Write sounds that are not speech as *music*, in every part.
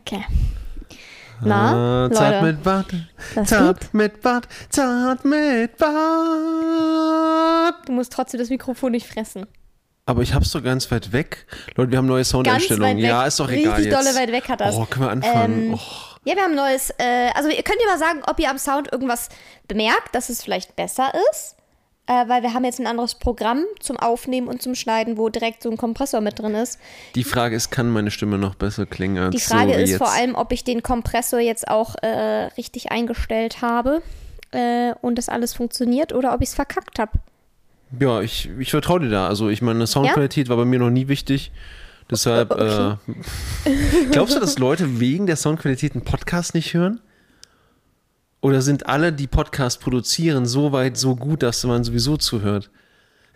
Okay. Na, Ah, zart Leute. mit Bart, Das zart mit Bart, zart mit Bart. Du musst trotzdem das Mikrofon nicht fressen. Aber ich hab's doch ganz weit weg. Leute, wir haben neue Soundeinstellungen. Ja, ist doch egal Richtig jetzt. dolle weit weg hat das. Oh, können wir anfangen? Ähm, oh. Ja, wir haben ein neues. Äh, also, ihr könnt ihr mal sagen, ob ihr am Sound irgendwas bemerkt, dass es vielleicht besser ist. Äh, weil wir haben jetzt ein anderes Programm zum Aufnehmen und zum Schneiden, wo direkt so ein Kompressor mit drin ist. Die Frage ist, kann meine Stimme noch besser klingen als Die Frage so ist jetzt? vor allem, ob ich den Kompressor jetzt auch äh, richtig eingestellt habe äh, und das alles funktioniert oder ob ich es verkackt habe. Ja, ich, ich vertraue dir da. Also ich meine, Soundqualität war bei mir noch nie wichtig. Deshalb, *laughs* Okay. äh, *laughs* glaubst du, dass Leute wegen der Soundqualität einen Podcast nicht hören? Oder sind alle, die Podcast produzieren, so weit so gut, dass man sowieso zuhört?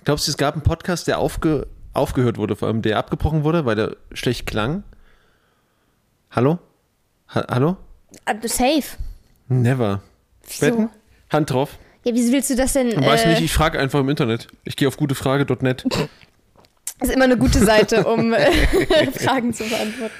Glaubst du, es gab einen Podcast, der aufge, aufgehört wurde, vor allem der abgebrochen wurde, weil der schlecht klang? Hallo? Ha hallo? Äh, safe. Never. Wieso? Wetten? Hand drauf. Ja, wie willst du das denn? Weiß äh, nicht, ich frage einfach im Internet. Ich gehe auf gutefrage.net. *laughs* ist immer eine gute Seite, um äh, *laughs* Fragen zu beantworten.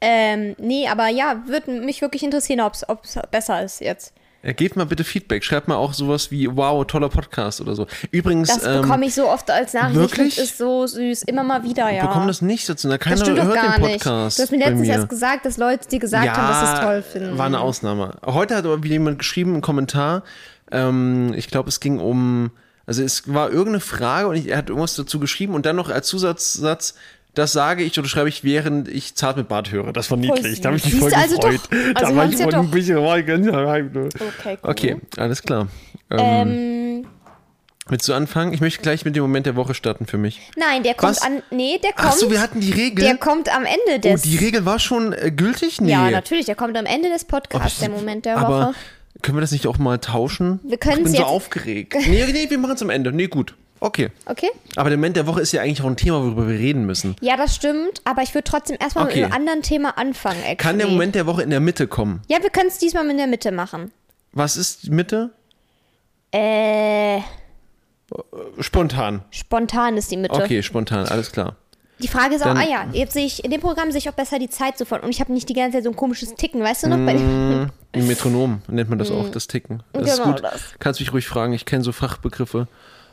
Ähm, nee, aber ja, würde mich wirklich interessieren, ob es besser ist jetzt. Ja, gebt mal bitte Feedback. Schreibt mal auch sowas wie, wow, toller Podcast oder so. Übrigens, Das ähm, bekomme ich so oft als Nachricht. wirklich? Ist so süß. Immer mal wieder, ja. ich bekomme das nicht dazu. Na, Keiner doch hört gar den nicht. Du Podcast. hast mir letztens mir. erst gesagt, dass Leute dir gesagt ja, haben, dass sie es toll finden. war eine Ausnahme. Heute hat aber wieder jemand geschrieben, einen Kommentar. Ähm, ich glaube, es ging um, also es war irgendeine Frage und ich, er hat irgendwas dazu geschrieben und dann noch als Zusatzsatz, das sage ich oder schreibe ich, während ich zart mit Bart höre. Das war niedlich. Da habe ich mich voll also gefreut. doch. Also da wir war ich ja ein doch. bisschen war ich ganz hyped. Okay, cool. Okay, alles klar. Ähm, Ähm, willst du anfangen? Ich möchte gleich mit dem Moment der Woche starten für mich. nein, der kommt Was? an. Nee, der kommt. Ach so, wir hatten die Regel. der kommt am Ende oh, des. die Regel war schon äh, gültig? Nee. Ja, natürlich, der kommt am Ende des Podcasts, ich- der Moment der aber Woche. können wir das nicht auch mal tauschen? Wir können's Ich bin so jetzt- aufgeregt. Nee, nee, wir machen es am Ende. Nee, gut. Okay. Okay? Aber der Moment der Woche ist ja eigentlich auch ein Thema, worüber wir reden müssen. Ja, das stimmt, aber ich würde trotzdem erstmal Okay. mit einem anderen Thema anfangen. Actually. Kann der Moment der Woche in der Mitte kommen? Ja, wir können es diesmal in der Mitte machen. Was ist die Mitte? Äh, Spontan. spontan ist die Mitte. Okay, spontan, alles klar. Die Frage ist auch, Dann- ah ja, jetzt sehe ich, in dem Programm sehe ich auch besser die Zeit sofort und ich habe nicht die ganze Zeit so ein komisches Ticken, weißt du noch? Bei dem, Mm, Ein Metronom nennt man das *laughs* auch, das Ticken. Das ist Genau gut. das. Kannst mich ruhig fragen, ich kenne so Fachbegriffe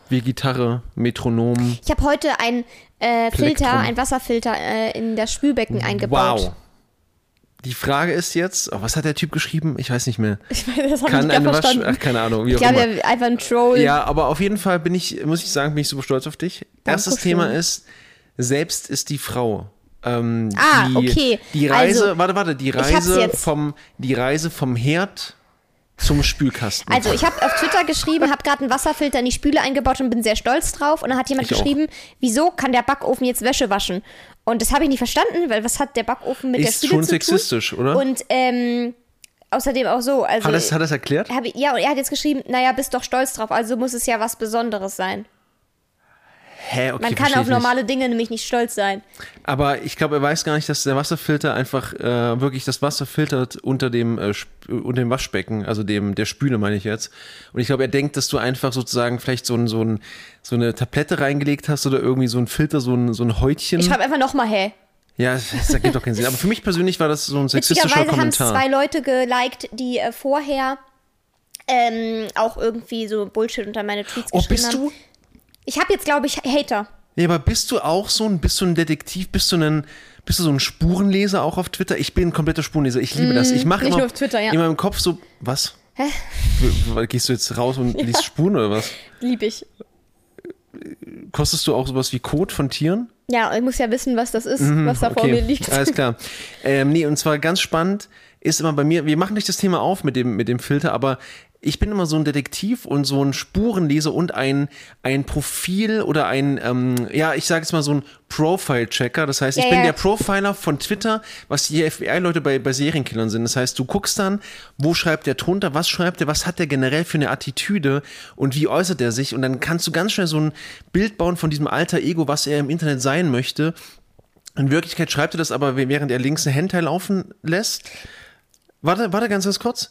wie Gitarre, Metronom. ich habe heute ein äh, Filter, Plektrum. ein Wasserfilter äh, in das Spülbecken eingebaut. Wow. Die Frage ist jetzt, oh, was hat der Typ geschrieben? Ich weiß nicht mehr. Ich meine, das ich Kann nicht eine Wasch... verstanden. Ach, keine Ahnung, wie ich glaube, ja, einfach ein Troll. Ja, aber auf jeden Fall bin ich, muss ich sagen, bin ich super stolz auf dich. Erstes Dankeschön. Thema ist, selbst ist die Frau. Ähm, Ah, die, okay. Die Reise, Also, warte, warte, die Reise vom, die Reise vom Herd zum Spülkasten. Also ich habe auf Twitter geschrieben, habe gerade einen Wasserfilter in die Spüle eingebaut und bin sehr stolz drauf. Und dann hat jemand Ich auch. geschrieben, wieso kann der Backofen jetzt Wäsche waschen? Und das habe ich nicht verstanden, weil was hat der Backofen mit der ist Spüle schon zu sexistisch, tun? oder? Und ähm, außerdem auch so. Also hat das, hat das erklärt? hab ja, und er hat jetzt geschrieben, naja, bist doch stolz drauf, also muss es ja was Besonderes sein. Hä, okay, Man kann auf ich nicht. normale Dinge nämlich nicht stolz sein. Aber ich glaube, er weiß gar nicht, dass der Wasserfilter einfach äh, wirklich das Wasser filtert unter dem, äh, unter dem Waschbecken, also dem der Spüle meine ich jetzt. Und ich glaube, er denkt, dass du einfach sozusagen vielleicht so, ein, so, ein, so eine Tablette reingelegt hast oder irgendwie so ein Filter, so ein, so ein Häutchen. Ich schreibe einfach nochmal, hä? ja, das, ergibt doch keinen Sinn. Aber für mich persönlich war das so ein sexistischer Witzigerweise haben Kommentar. zwei Leute geliked, die äh, vorher ähm, auch irgendwie so Bullshit unter meine Tweets Oh, geschrieben bist haben. du? Ich habe jetzt, glaube ich, Hater. Ja, aber bist du auch so ein, bist du ein Detektiv, bist du ein, bist du so ein Spurenleser auch auf Twitter? Ich bin ein kompletter Spurenleser. Ich liebe das. Ich mache Mm, nicht immer nur auf Twitter, ja. in meinem Kopf so, was? Hä? Gehst du jetzt raus und *laughs* liest Spuren oder was? Lieb ich. Kostest du auch sowas wie Code von Tieren? Ja, ich muss ja wissen, was das ist, was da vor mir liegt. alles klar. Ähm, nee, und zwar ganz spannend ist immer bei mir, wir machen nicht das Thema auf mit dem, mit dem Filter, aber ich bin immer so ein Detektiv und so ein Spurenleser und ein, ein Profil oder ein, ähm, ja, ich sage jetzt mal so ein Profile-Checker. Das heißt, ich Ja, bin ja. der Profiler von Twitter, was die FBI-Leute bei, bei Serienkillern sind. Das heißt, du guckst dann, wo schreibt der drunter, was schreibt er, was hat der generell für eine Attitüde und wie äußert er sich und dann kannst du ganz schnell so ein Bild bauen von diesem alter Ego, was er im Internet sein möchte. In Wirklichkeit schreibt er das aber, während er links ein Hentai laufen lässt. Warte, warte ganz, ganz kurz.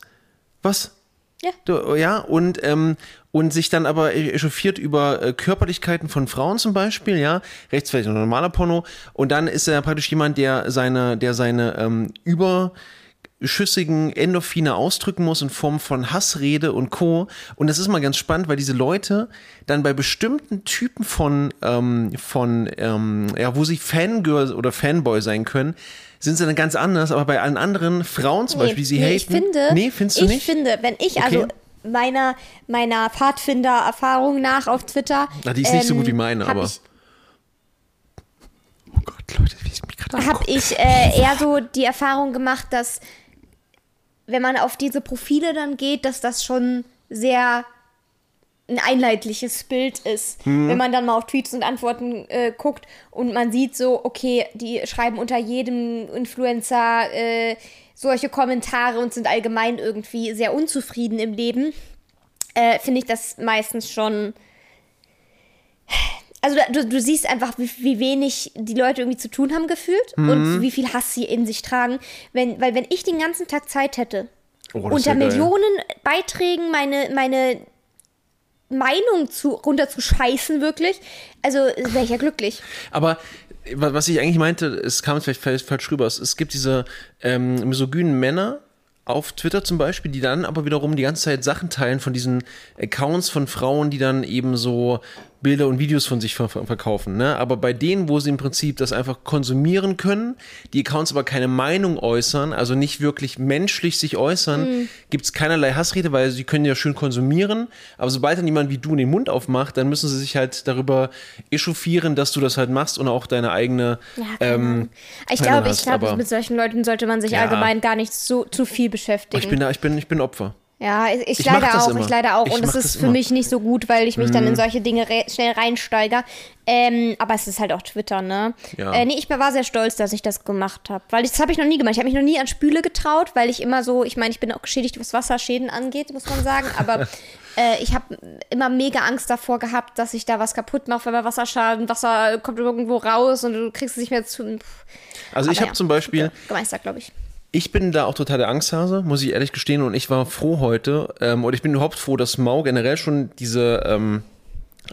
Was? Ja. Ja, und, ähm, und sich dann aber echauffiert über äh, Körperlichkeiten von Frauen zum Beispiel, ja, rechts vielleicht ein normaler Porno und dann ist er praktisch jemand, der seine, der seine ähm, über schüssigen Endorphine ausdrücken muss in Form von Hassrede und Co. Und das ist mal ganz spannend, weil diese Leute dann bei bestimmten Typen von, ähm, von ähm, ja, wo sie Fangirl oder Fanboy sein können, sind sie dann ganz anders, aber bei allen anderen Frauen zum Nee, Beispiel, sie nee, haten. ich finde, nee, findest du ich nicht? finde, wenn ich also Okay. meiner meiner Pfadfinder-Erfahrung nach auf Twitter, Na, die ist nicht so ähm, gut wie meine, hab aber. ich, oh Gott, Leute, wie ich mich gerade habe ich äh, eher so die Erfahrung gemacht, dass wenn man auf diese Profile dann geht, dass das schon sehr ein einheitliches Bild ist. Mhm. Wenn man dann mal auf Tweets und Antworten äh, guckt und man sieht so, okay, die schreiben unter jedem Influencer äh, solche Kommentare und sind allgemein irgendwie sehr unzufrieden im Leben, äh, finde ich das meistens schon. Also du, du siehst einfach, wie, wie wenig die Leute irgendwie zu tun haben gefühlt Mhm. und wie viel Hass sie in sich tragen. Wenn, weil wenn ich den ganzen Tag Zeit hätte, Oh, unter. Millionen Beiträgen meine, meine Meinung zu, runterzuscheißen, wirklich, also wäre ich ja glücklich. Aber wa- was ich eigentlich meinte, es kam vielleicht falsch- rüber. Es, es gibt diese ähm, misogynen Männer auf Twitter zum Beispiel, die dann aber wiederum die ganze Zeit Sachen teilen von diesen Accounts von Frauen, die dann eben so Bilder und Videos von sich ver verkaufen. Ne? Aber bei denen, wo sie im Prinzip das einfach konsumieren können, die Accounts aber keine Meinung äußern, also nicht wirklich menschlich sich äußern, gibt es keinerlei Hassrede, weil sie können ja schön konsumieren. Aber sobald dann jemand wie du den Mund aufmacht, dann müssen sie sich halt darüber echauffieren, dass du das halt machst und auch deine eigene Ja, ähm, ich glaube, ich glaube, mit solchen Leuten sollte man sich Ja. allgemein gar nicht so zu viel beschäftigen. Ich bin da, ich bin, ich bin Opfer. Ja, ich, ich Ich das auch, immer. ich leider auch. Ich und das ist für immer. Mhm. mich nicht so gut, weil ich mich dann in solche Dinge re schnell reinsteige. Ähm, aber es ist halt auch Twitter, ne? Ja. Äh, nee, ich war sehr stolz, dass ich das gemacht habe. Weil ich, das habe ich noch nie gemacht. Ich habe mich noch nie an Spüle getraut, weil ich immer so, ich meine, ich bin auch geschädigt, was Wasserschäden angeht, muss man sagen. Aber *laughs* äh, ich habe immer mega Angst davor gehabt, dass ich da was kaputt mache, weil bei Wasserschaden, Wasser kommt irgendwo raus und du kriegst es nicht mehr zu. Also ich Aber habe ja, zum Beispiel, Gemeistert, glaube ich. Ich bin da auch total der Angsthase, muss ich ehrlich gestehen. Und ich war froh heute, ähm, und ich bin überhaupt froh, dass Mau generell schon diese ähm,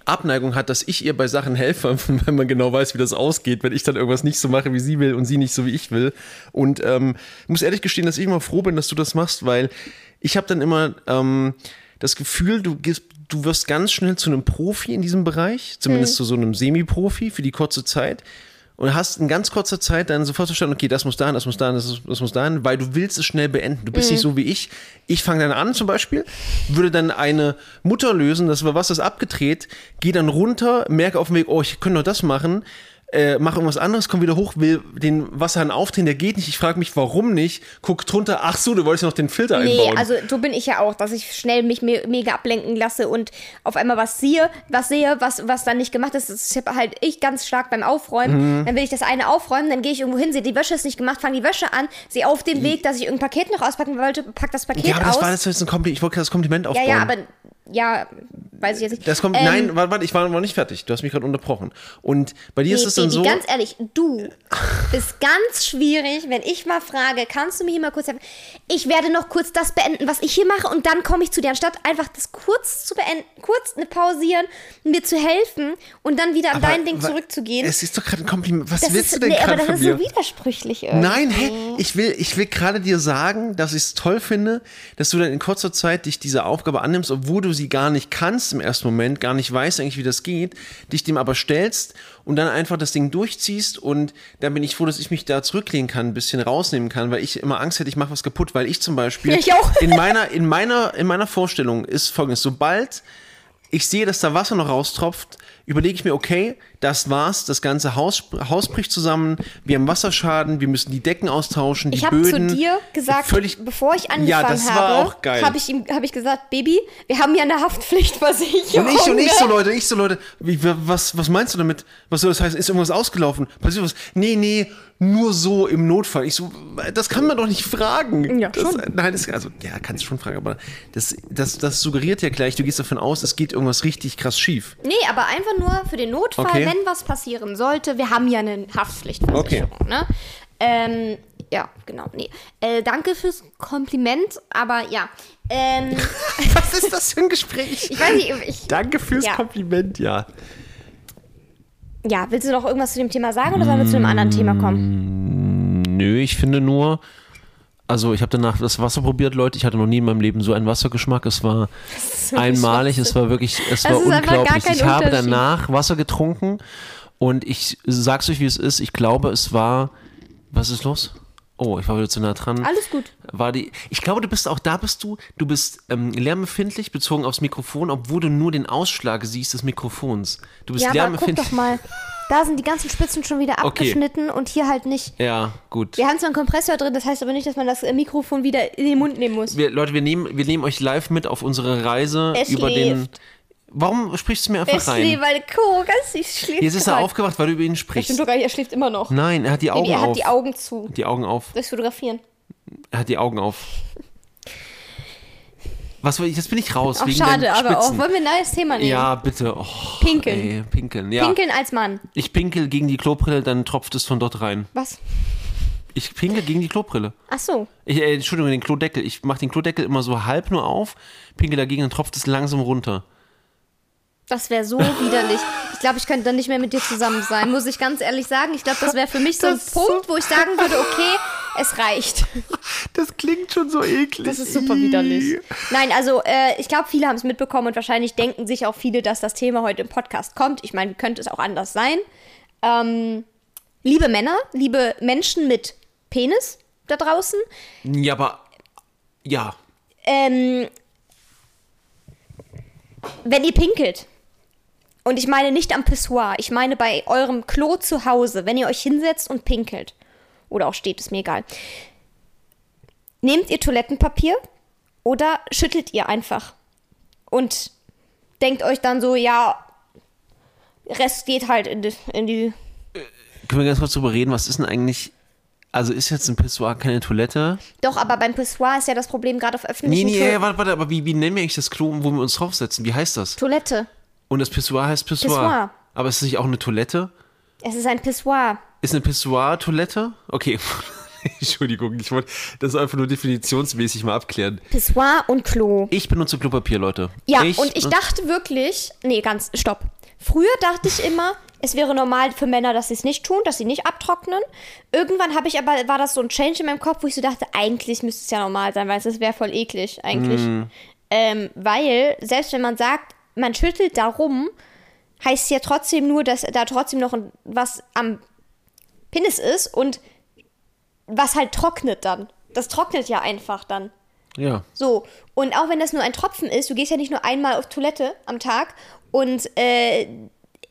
Abneigung hat, dass ich ihr bei Sachen helfe, *laughs* wenn man genau weiß, wie das ausgeht, wenn ich dann irgendwas nicht so mache, wie sie will und sie nicht so, wie ich will. Und ähm, ich muss ehrlich gestehen, dass ich immer froh bin, dass du das machst, weil ich habe dann immer ähm, das Gefühl, du gehst, du wirst ganz schnell zu einem Profi in diesem Bereich, zumindest zu so einem Semi-Profi für die kurze Zeit. Und hast in ganz kurzer Zeit dann sofort verstanden, okay, das muss dahin, das muss dahin, das, das muss dahin, weil du willst es schnell beenden. Du bist nicht so wie ich. Ich fange dann an zum Beispiel, würde dann eine Mutter lösen, das war was, das abgedreht, gehe dann runter, merke auf dem Weg, oh, ich könnte noch das machen, äh, mache irgendwas anderes, komm wieder hoch, will den Wasserhahn aufdrehen, der geht nicht. Ich frage mich, warum nicht? Guck drunter, ach so, du wolltest ja noch den Filter Nee, einbauen. also so bin ich ja auch, dass ich schnell mich me mega ablenken lasse und auf einmal was sehe, was sehe, was, was dann nicht gemacht ist. Das ist halt ich ganz stark beim Aufräumen. Mhm. Dann will ich das eine aufräumen, dann gehe ich irgendwo hin, sehe, die Wäsche ist nicht gemacht, fange die Wäsche an, sehe auf dem Weg, dass ich irgendein Paket noch auspacken wollte, pack das Paket ja, aber das aus. war das jetzt ein Kompliment, ich wollte das Kompliment ja, aufbauen. ja, aber ja, weiß ich jetzt nicht. das kommt, Ähm, nein, warte, warte, ich war noch nicht fertig. Du hast mich gerade unterbrochen. Und bei dir ist Nee, es dann so. ganz ehrlich, du *laughs* bist ganz schwierig, wenn ich mal frage, kannst du mir hier mal kurz helfen? Ich werde noch kurz das beenden, was ich hier mache und dann komme ich zu dir, anstatt einfach das kurz zu beenden, kurz eine pausieren, mir zu helfen und dann wieder an Aber dein Ding zurückzugehen. Es ist doch gerade ein Kompliment. Was das willst ist, du denn nee, aber gerade das von ist mir? so widersprüchlich irgendwie. Nein, hey, ich will, ich will gerade dir sagen, dass ich es toll finde, dass du dann in kurzer Zeit dich dieser Aufgabe annimmst, obwohl du sie gar nicht kannst im ersten Moment, gar nicht weißt eigentlich, wie das geht, dich dem aber stellst und dann einfach das Ding durchziehst und dann bin ich froh, dass ich mich da zurücklehnen kann, ein bisschen rausnehmen kann, weil ich immer Angst hätte, ich mache was kaputt, weil ich zum Beispiel Ich auch. in meiner, in meiner, in meiner Vorstellung ist folgendes, sobald ich sehe, dass da Wasser noch raustropft, überlege ich mir, okay, das war's, das ganze Haus, Haus bricht zusammen, wir haben Wasserschaden, wir müssen die Decken austauschen, die Ich habe zu Böden. dir gesagt, völlig, bevor ich angefangen Ja, das war habe, auch geil. habe ich ihm habe ich gesagt, Baby, wir haben ja eine Haftpflichtversicherung. und ich, und ich ne? so, Leute, ich so, Leute, wie, was, was meinst du damit? Was soll das heißen? Ist irgendwas ausgelaufen? Passiert was? Nee, nee, nur so im Notfall. Ich so, das kann man doch nicht fragen. Ja, das, schon. Nein, das, also, ja, kannst du schon fragen, aber das, das, das suggeriert ja gleich, du gehst davon aus, es geht irgendwas richtig krass schief. Nee, aber einfach nur für den Notfall, Okay. Wenn was passieren sollte. Wir haben ja eine Haftpflichtversicherung. Ne? Ähm, ja, genau, nee. Äh, danke fürs Kompliment, aber ja. Ähm, *laughs* Was ist das für ein Gespräch? ich weiß nicht, ich, Danke fürs Ja. Kompliment, ja. ja, willst du noch irgendwas zu dem Thema sagen oder sollen wir zu einem anderen Thema kommen? Nö, ich finde nur, also ich habe danach das Wasser probiert, Leute. Ich hatte noch nie in meinem Leben so einen Wassergeschmack. Es war einmalig, es war wirklich, es war einfach gar unglaublich. Ich habe danach Wasser getrunken und ich sag's euch, wie es ist. Ich glaube, es war, was ist los? Oh, ich war wieder zu nah dran. Alles gut. War die, ich glaube, du bist auch da bist du, du bist ähm, lärmempfindlich bezogen aufs Mikrofon, obwohl du nur den Ausschlag siehst des Mikrofons. Du bist Ja, aber guck lärmempfindlich. doch mal. *laughs* Da sind die ganzen Spitzen schon wieder Okay. abgeschnitten und hier halt nicht. Ja, gut. Wir haben zwar einen Kompressor drin, das heißt aber nicht, dass man das äh, Mikrofon wieder in den Mund nehmen muss. Wir, Leute, wir nehmen, wir nehmen euch live mit auf unsere Reise Er über den. schläft. Warum sprichst du mir einfach Es rein? schläft, weil Co. ganz ich schläft. Jetzt ist er gerade. aufgewacht, weil du über ihn Das sprichst. stimmt doch gar nicht, er schläft immer noch. Nein, er hat die Augen er hat auf. die Augen zu. die Augen auf. Durchs Fotografieren. Er hat die Augen auf. Was will ich? Jetzt bin ich raus. Ach, schade, aber auch. Wollen wir ein neues Thema nehmen? Ja, bitte. Oh, Pinkeln. Ey, pinkeln, ja. Pinkeln als Mann. Ich pinkel gegen die Klobrille, dann tropft es von dort rein. Was? Ich pinkel gegen die Klobrille. Ach so. Ich, äh, Entschuldigung, den Klodeckel. Ich mache den Klodeckel immer so halb nur auf, pinkel dagegen, dann tropft es langsam runter. Das wäre so widerlich. Ich glaube, ich könnte dann nicht mehr mit dir zusammen sein, muss ich ganz ehrlich sagen. Ich glaube, das wäre für mich so ein Das Punkt, wo ich sagen würde, okay, es reicht. *laughs* Das klingt schon so eklig. Das ist super widerlich. Nein, also äh, ich glaube, viele haben es mitbekommen und wahrscheinlich denken sich auch viele, dass das Thema heute im Podcast kommt. Ich meine, wie könnte es auch anders sein? Ähm, liebe Männer, liebe Menschen mit Penis da draußen, Ja, aber. Ja. ähm, wenn ihr pinkelt, und ich meine nicht am Pissoir, ich meine bei eurem Klo zu Hause, wenn ihr euch hinsetzt und pinkelt, oder auch steht, ist mir egal, nehmt ihr Toilettenpapier oder schüttelt ihr einfach und denkt euch dann so, ja, Rest geht halt in die, in die Können wir ganz kurz drüber reden, was ist denn eigentlich. Also ist jetzt ein Pissoir keine Toilette? doch, aber beim Pissoir ist ja das Problem gerade auf Nee, öffentlichen nee, Klo- ja, warte, warte, aber wie, wie nennen wir eigentlich das Klo, wo wir uns draufsetzen? Wie heißt das? Toilette. Und das Pissoir heißt Pissoir. Pissoir. Aber ist es nicht auch eine Toilette? Es ist ein Pissoir. Ist eine Pissoir-Toilette? Okay. *laughs* Entschuldigung, ich wollte das einfach nur definitionsmäßig mal abklären. Pissoir und Klo. Ich benutze Klopapier, Leute. Ja, und ich dachte wirklich, nee, ganz, stopp. Früher dachte ich immer, es wäre normal für Männer, dass sie es nicht tun, dass sie nicht abtrocknen. Irgendwann habe ich aber, war das so ein Change in meinem Kopf, wo ich so dachte, eigentlich müsste es ja normal sein, weil es wäre voll eklig, eigentlich. Ähm, weil, selbst wenn man sagt, man schüttelt darum, heißt ja trotzdem nur, dass da trotzdem noch was am Penis ist und was halt trocknet dann. Das trocknet ja einfach dann. Ja. So, und auch wenn das nur ein Tropfen ist, du gehst ja nicht nur einmal auf Toilette am Tag und äh,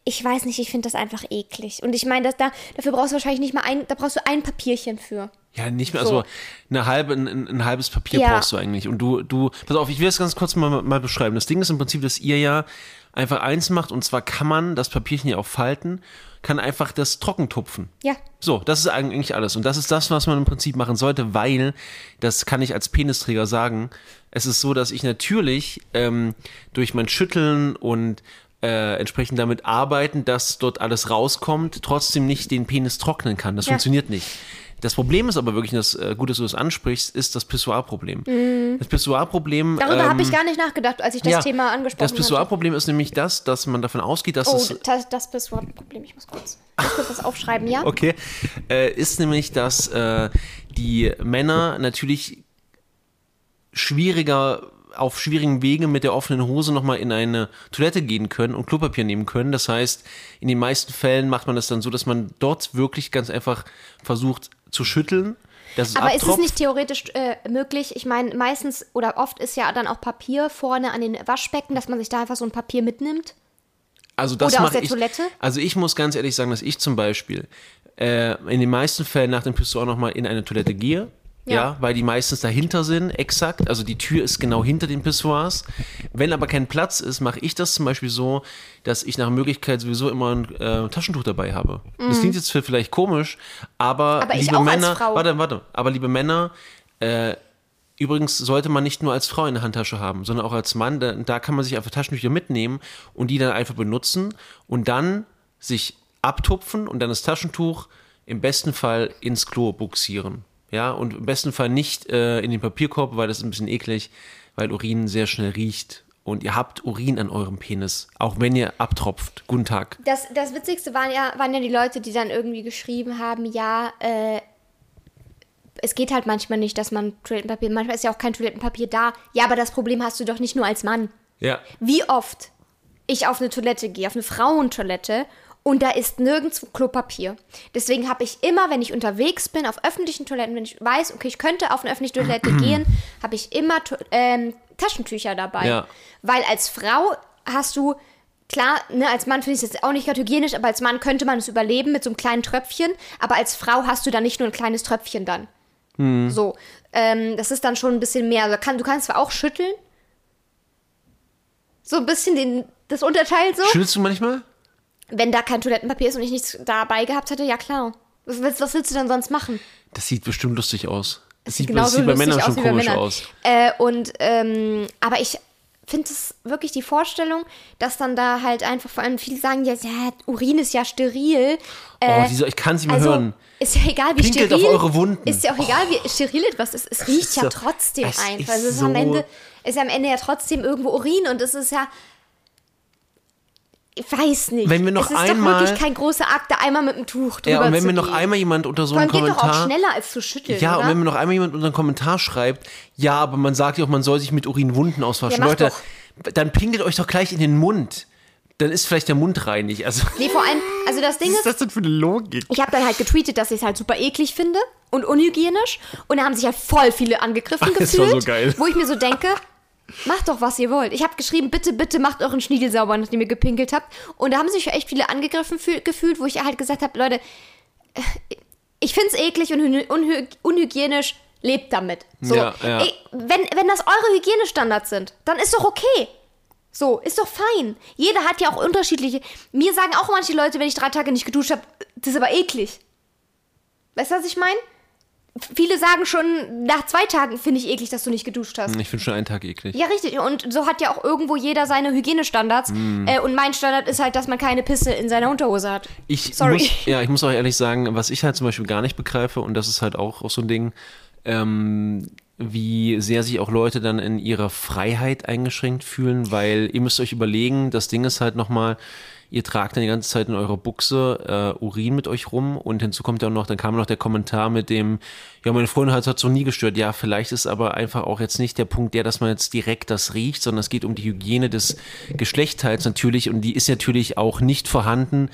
ich weiß nicht, ich finde das einfach eklig. Und ich meine, dass da, dafür brauchst du wahrscheinlich nicht mal ein, da brauchst du ein Papierchen für. Ja, nicht mehr, So. also eine halbe, ein, ein, ein halbes Papier Ja. brauchst du eigentlich. Und du, du, pass auf, ich will das ganz kurz mal, mal beschreiben. Das Ding ist im Prinzip, dass ihr ja einfach eins macht und zwar kann man das Papierchen ja auch falten, kann einfach das trocken tupfen. Ja. So, das ist eigentlich alles. Und das ist das, was man im Prinzip machen sollte, weil, das kann ich als Penisträger sagen, es ist so, dass ich natürlich ähm, durch mein Schütteln und äh, entsprechend damit arbeiten, dass dort alles rauskommt, trotzdem nicht den Penis trocknen kann. Das Ja. funktioniert nicht. Das Problem ist aber wirklich, das äh, gut, dass du das ansprichst, ist das Pissoir-Problem. Das Pissoir-Problem. Mhm. Darüber ähm, habe ich gar nicht nachgedacht, als ich das ja, Thema angesprochen Das habe. Pissoir-Problem ist nämlich das, dass man davon ausgeht, dass Oh, es das, das Pissoir-Problem. Ich muss kurz, ich muss kurz was aufschreiben, ja? *laughs* Okay. Äh, ist nämlich, dass äh, die Männer natürlich schwieriger auf schwierigen Wegen mit der offenen Hose nochmal in eine Toilette gehen können und Klopapier nehmen können. Das heißt, in den meisten Fällen macht man das dann so, dass man dort wirklich ganz einfach versucht zu schütteln, dass Aber ist es abtropft. nicht theoretisch äh, möglich? Ich meine, meistens oder oft ist ja dann auch Papier vorne an den Waschbecken, dass man sich da einfach so ein Papier mitnimmt. Also das Oder aus der ich, Toilette? Also ich muss ganz ehrlich sagen, dass ich zum Beispiel äh, in den meisten Fällen nach dem Pissoir nochmal in eine Toilette gehe. Ja. Ja. weil die meistens dahinter sind, exakt. Also die Tür ist genau hinter den Pissoirs. Wenn aber kein Platz ist, mache ich das zum Beispiel so, dass ich nach Möglichkeit sowieso immer ein äh, Taschentuch dabei habe. Das klingt jetzt vielleicht komisch, aber, Mhm. Aber liebe Männer, warte, warte, aber liebe Männer, äh, Übrigens sollte man nicht nur als Frau eine Handtasche haben, sondern auch als Mann. Da, da kann man sich einfach Taschentücher mitnehmen und die dann einfach benutzen und dann sich abtupfen und dann das Taschentuch im besten Fall ins Klo buxieren. Ja, und im besten Fall nicht äh, in den Papierkorb, weil das ist ein bisschen eklig, weil Urin sehr schnell riecht. Und ihr habt Urin an eurem Penis, auch wenn ihr abtropft. Guten Tag. Das, das Witzigste waren ja, waren ja die Leute, die dann irgendwie geschrieben haben, ja, äh, es geht halt manchmal nicht, dass man Toilettenpapier, manchmal ist ja auch kein Toilettenpapier da. Ja, aber das Problem hast du doch nicht nur als Mann. Ja. Wie oft ich auf eine Toilette gehe, auf eine Frauentoilette und da ist nirgendwo Klopapier. Deswegen habe ich immer, wenn ich unterwegs bin, auf öffentlichen Toiletten, wenn ich weiß, okay, ich könnte auf eine öffentliche Toilette *clears throat* gehen, habe ich immer ähm, Taschentücher dabei. Ja. Weil als Frau hast du, klar, ne, als Mann finde ich es jetzt auch nicht gerade hygienisch, aber als Mann könnte man es überleben mit so einem kleinen Tröpfchen. Aber als Frau hast du dann nicht nur ein kleines Tröpfchen dann. So. Ähm, das ist dann schon ein bisschen mehr. Also kann, du kannst zwar auch schütteln. So ein bisschen den, das Unterteil so. Schüttelst du manchmal? Wenn da kein Toilettenpapier ist und ich nichts dabei gehabt hätte, ja klar. Was willst, was willst du denn sonst machen? Das sieht bestimmt lustig aus. Das sieht, das sieht bei Männern schon komisch Männern. aus. Äh, und, ähm, aber ich finde es wirklich die Vorstellung, dass dann da halt einfach vor allem viele sagen, ja, ja Urin ist ja steril. oh, diese, ich kann sie mal also, hören. ist ja egal, wie Pinkelt steril. auf eure Wunden. Ist ja auch egal, wie steril etwas ist. Es riecht ist ja so- trotzdem es einfach. ist Es ist am so- Ende, ist ja am Ende ja trotzdem irgendwo Urin und es ist ja. Ich weiß nicht. Wenn wir noch es ist einmal- doch wirklich kein großer Akt, da einmal mit dem Tuch drüber Ja, und wenn zu mir noch gehen. einmal jemand unter so einem allem geht doch auch Kommentar. schneller als zu schütteln. Ja, oder? und wenn mir noch einmal jemand unter einen Kommentar schreibt, ja, aber man sagt ja auch, man soll sich mit Urin Wunden auswaschen. Ja, mach Leute, dann pinkelt euch doch gleich in den Mund. Dann ist vielleicht der Mund reinig. Also, Nee, vor allem, also das Ding was ist, ist das denn für eine Logik? ich habe dann halt getweetet, dass ich es halt super eklig finde und unhygienisch. Und da haben sich halt voll viele angegriffen *laughs* Ach, das gefühlt. war so geil. Wo ich mir so denke, macht doch, was ihr wollt. Ich habe geschrieben, bitte, bitte macht euren Schniedel sauber, nachdem ihr gepinkelt habt. Und da haben sich echt viele angegriffen fühl- gefühlt, wo ich halt gesagt habe, Leute, äh, ich finde es eklig und unhy unhygienisch. Lebt damit. So, Ja, ja. Ey, wenn, wenn das eure Hygienestandards sind, dann ist doch okay. So, ist doch fein. Jeder hat ja auch unterschiedliche. Mir sagen auch manche Leute, wenn ich drei Tage nicht geduscht habe, das ist aber eklig. Weißt du, was ich meine? Viele sagen schon, nach zwei Tagen finde ich eklig, dass du nicht geduscht hast. Ich finde schon einen Tag eklig. Ja, richtig. Und so hat ja auch irgendwo jeder seine Hygienestandards. Mm. Äh, und mein Standard ist halt, dass man keine Pisse in seiner Unterhose hat. Ich Sorry. Muss, ja, ich muss auch ehrlich sagen, was ich halt zum Beispiel gar nicht begreife, und das ist halt auch, auch so ein Ding, ähm, wie sehr sich auch Leute dann in ihrer Freiheit eingeschränkt fühlen, weil ihr müsst euch überlegen, das Ding ist halt nochmal, ihr tragt dann die ganze Zeit in eurer Buchse äh, Urin mit euch rum und hinzu kommt ja noch, dann kam noch der Kommentar mit dem, ja, meine Freundin hat es so nie gestört. Ja, vielleicht ist aber einfach auch jetzt nicht der Punkt der, dass man jetzt direkt das riecht, sondern es geht um die Hygiene des Geschlechtteils natürlich und die ist natürlich auch nicht vorhanden.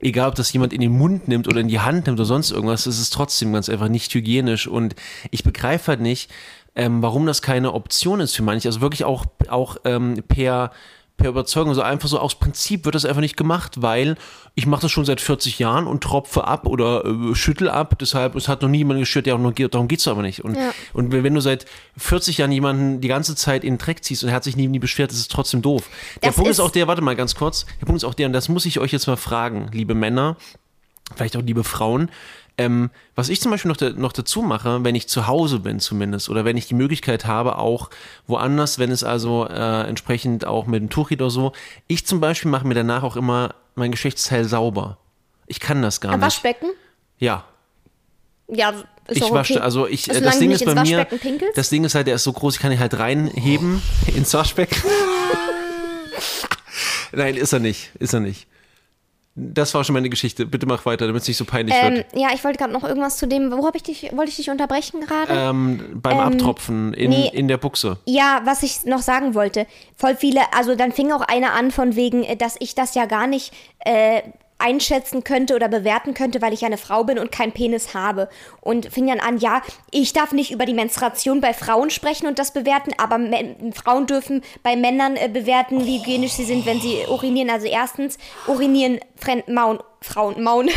Egal, ob das jemand in den Mund nimmt oder in die Hand nimmt oder sonst irgendwas, es ist trotzdem ganz einfach nicht hygienisch und ich begreife halt nicht, ähm, warum das keine Option ist für manche. Also wirklich auch, auch ähm, per per Überzeugung, so einfach so aus Prinzip wird das einfach nicht gemacht, weil ich mache das schon seit 40 Jahren und tropfe ab oder äh, schüttel ab, deshalb, es hat noch niemand gestört, ja, darum geht's aber nicht. Und, Ja. und wenn du seit 40 Jahren jemanden die ganze Zeit in den Dreck ziehst und er hat sich nie, nie beschwert, ist trotzdem doof. Der Das Punkt ist, ist- auch der, warte mal ganz kurz, der Punkt ist auch der, und das muss ich euch jetzt mal fragen, liebe Männer, vielleicht auch liebe Frauen, ähm, was ich zum Beispiel noch, noch dazu mache, wenn ich zu Hause bin zumindest oder wenn ich die Möglichkeit habe, auch woanders, wenn es also äh, entsprechend auch mit dem Tuch geht oder so, ich zum Beispiel mache mir danach auch immer mein Geschlechtsteil sauber. Ich kann das gar Am nicht. Waschbecken? Ja, Ja, ich doch wasche, okay. also ich, äh, Solange das du Ding ist bei mir, pinkelst? das Ding ist halt, der ist so groß, ich kann ihn halt reinheben *laughs* ins Waschbecken. *laughs* Nein, ist er nicht, ist er nicht. Das war schon meine Geschichte. Bitte mach weiter, damit es nicht so peinlich ähm, wird. ja, ich wollte gerade noch irgendwas zu dem. Wo habe ich dich? Wollte ich dich unterbrechen gerade? Ähm, beim Abtropfen in, nee. in der Buchse. Ja, was ich noch sagen wollte. Voll viele, also dann fing auch einer an von wegen, äh, dass ich das ja gar nicht äh, einschätzen könnte oder bewerten könnte, weil ich eine Frau bin und keinen Penis habe. Und fing dann an, ja, ich darf nicht über die Menstruation bei Frauen sprechen und das bewerten, aber Men Frauen dürfen bei Männern äh, bewerten, wie hygienisch sie sind, wenn sie urinieren. Also erstens, urinieren Fren Maun, Frauen, Maun,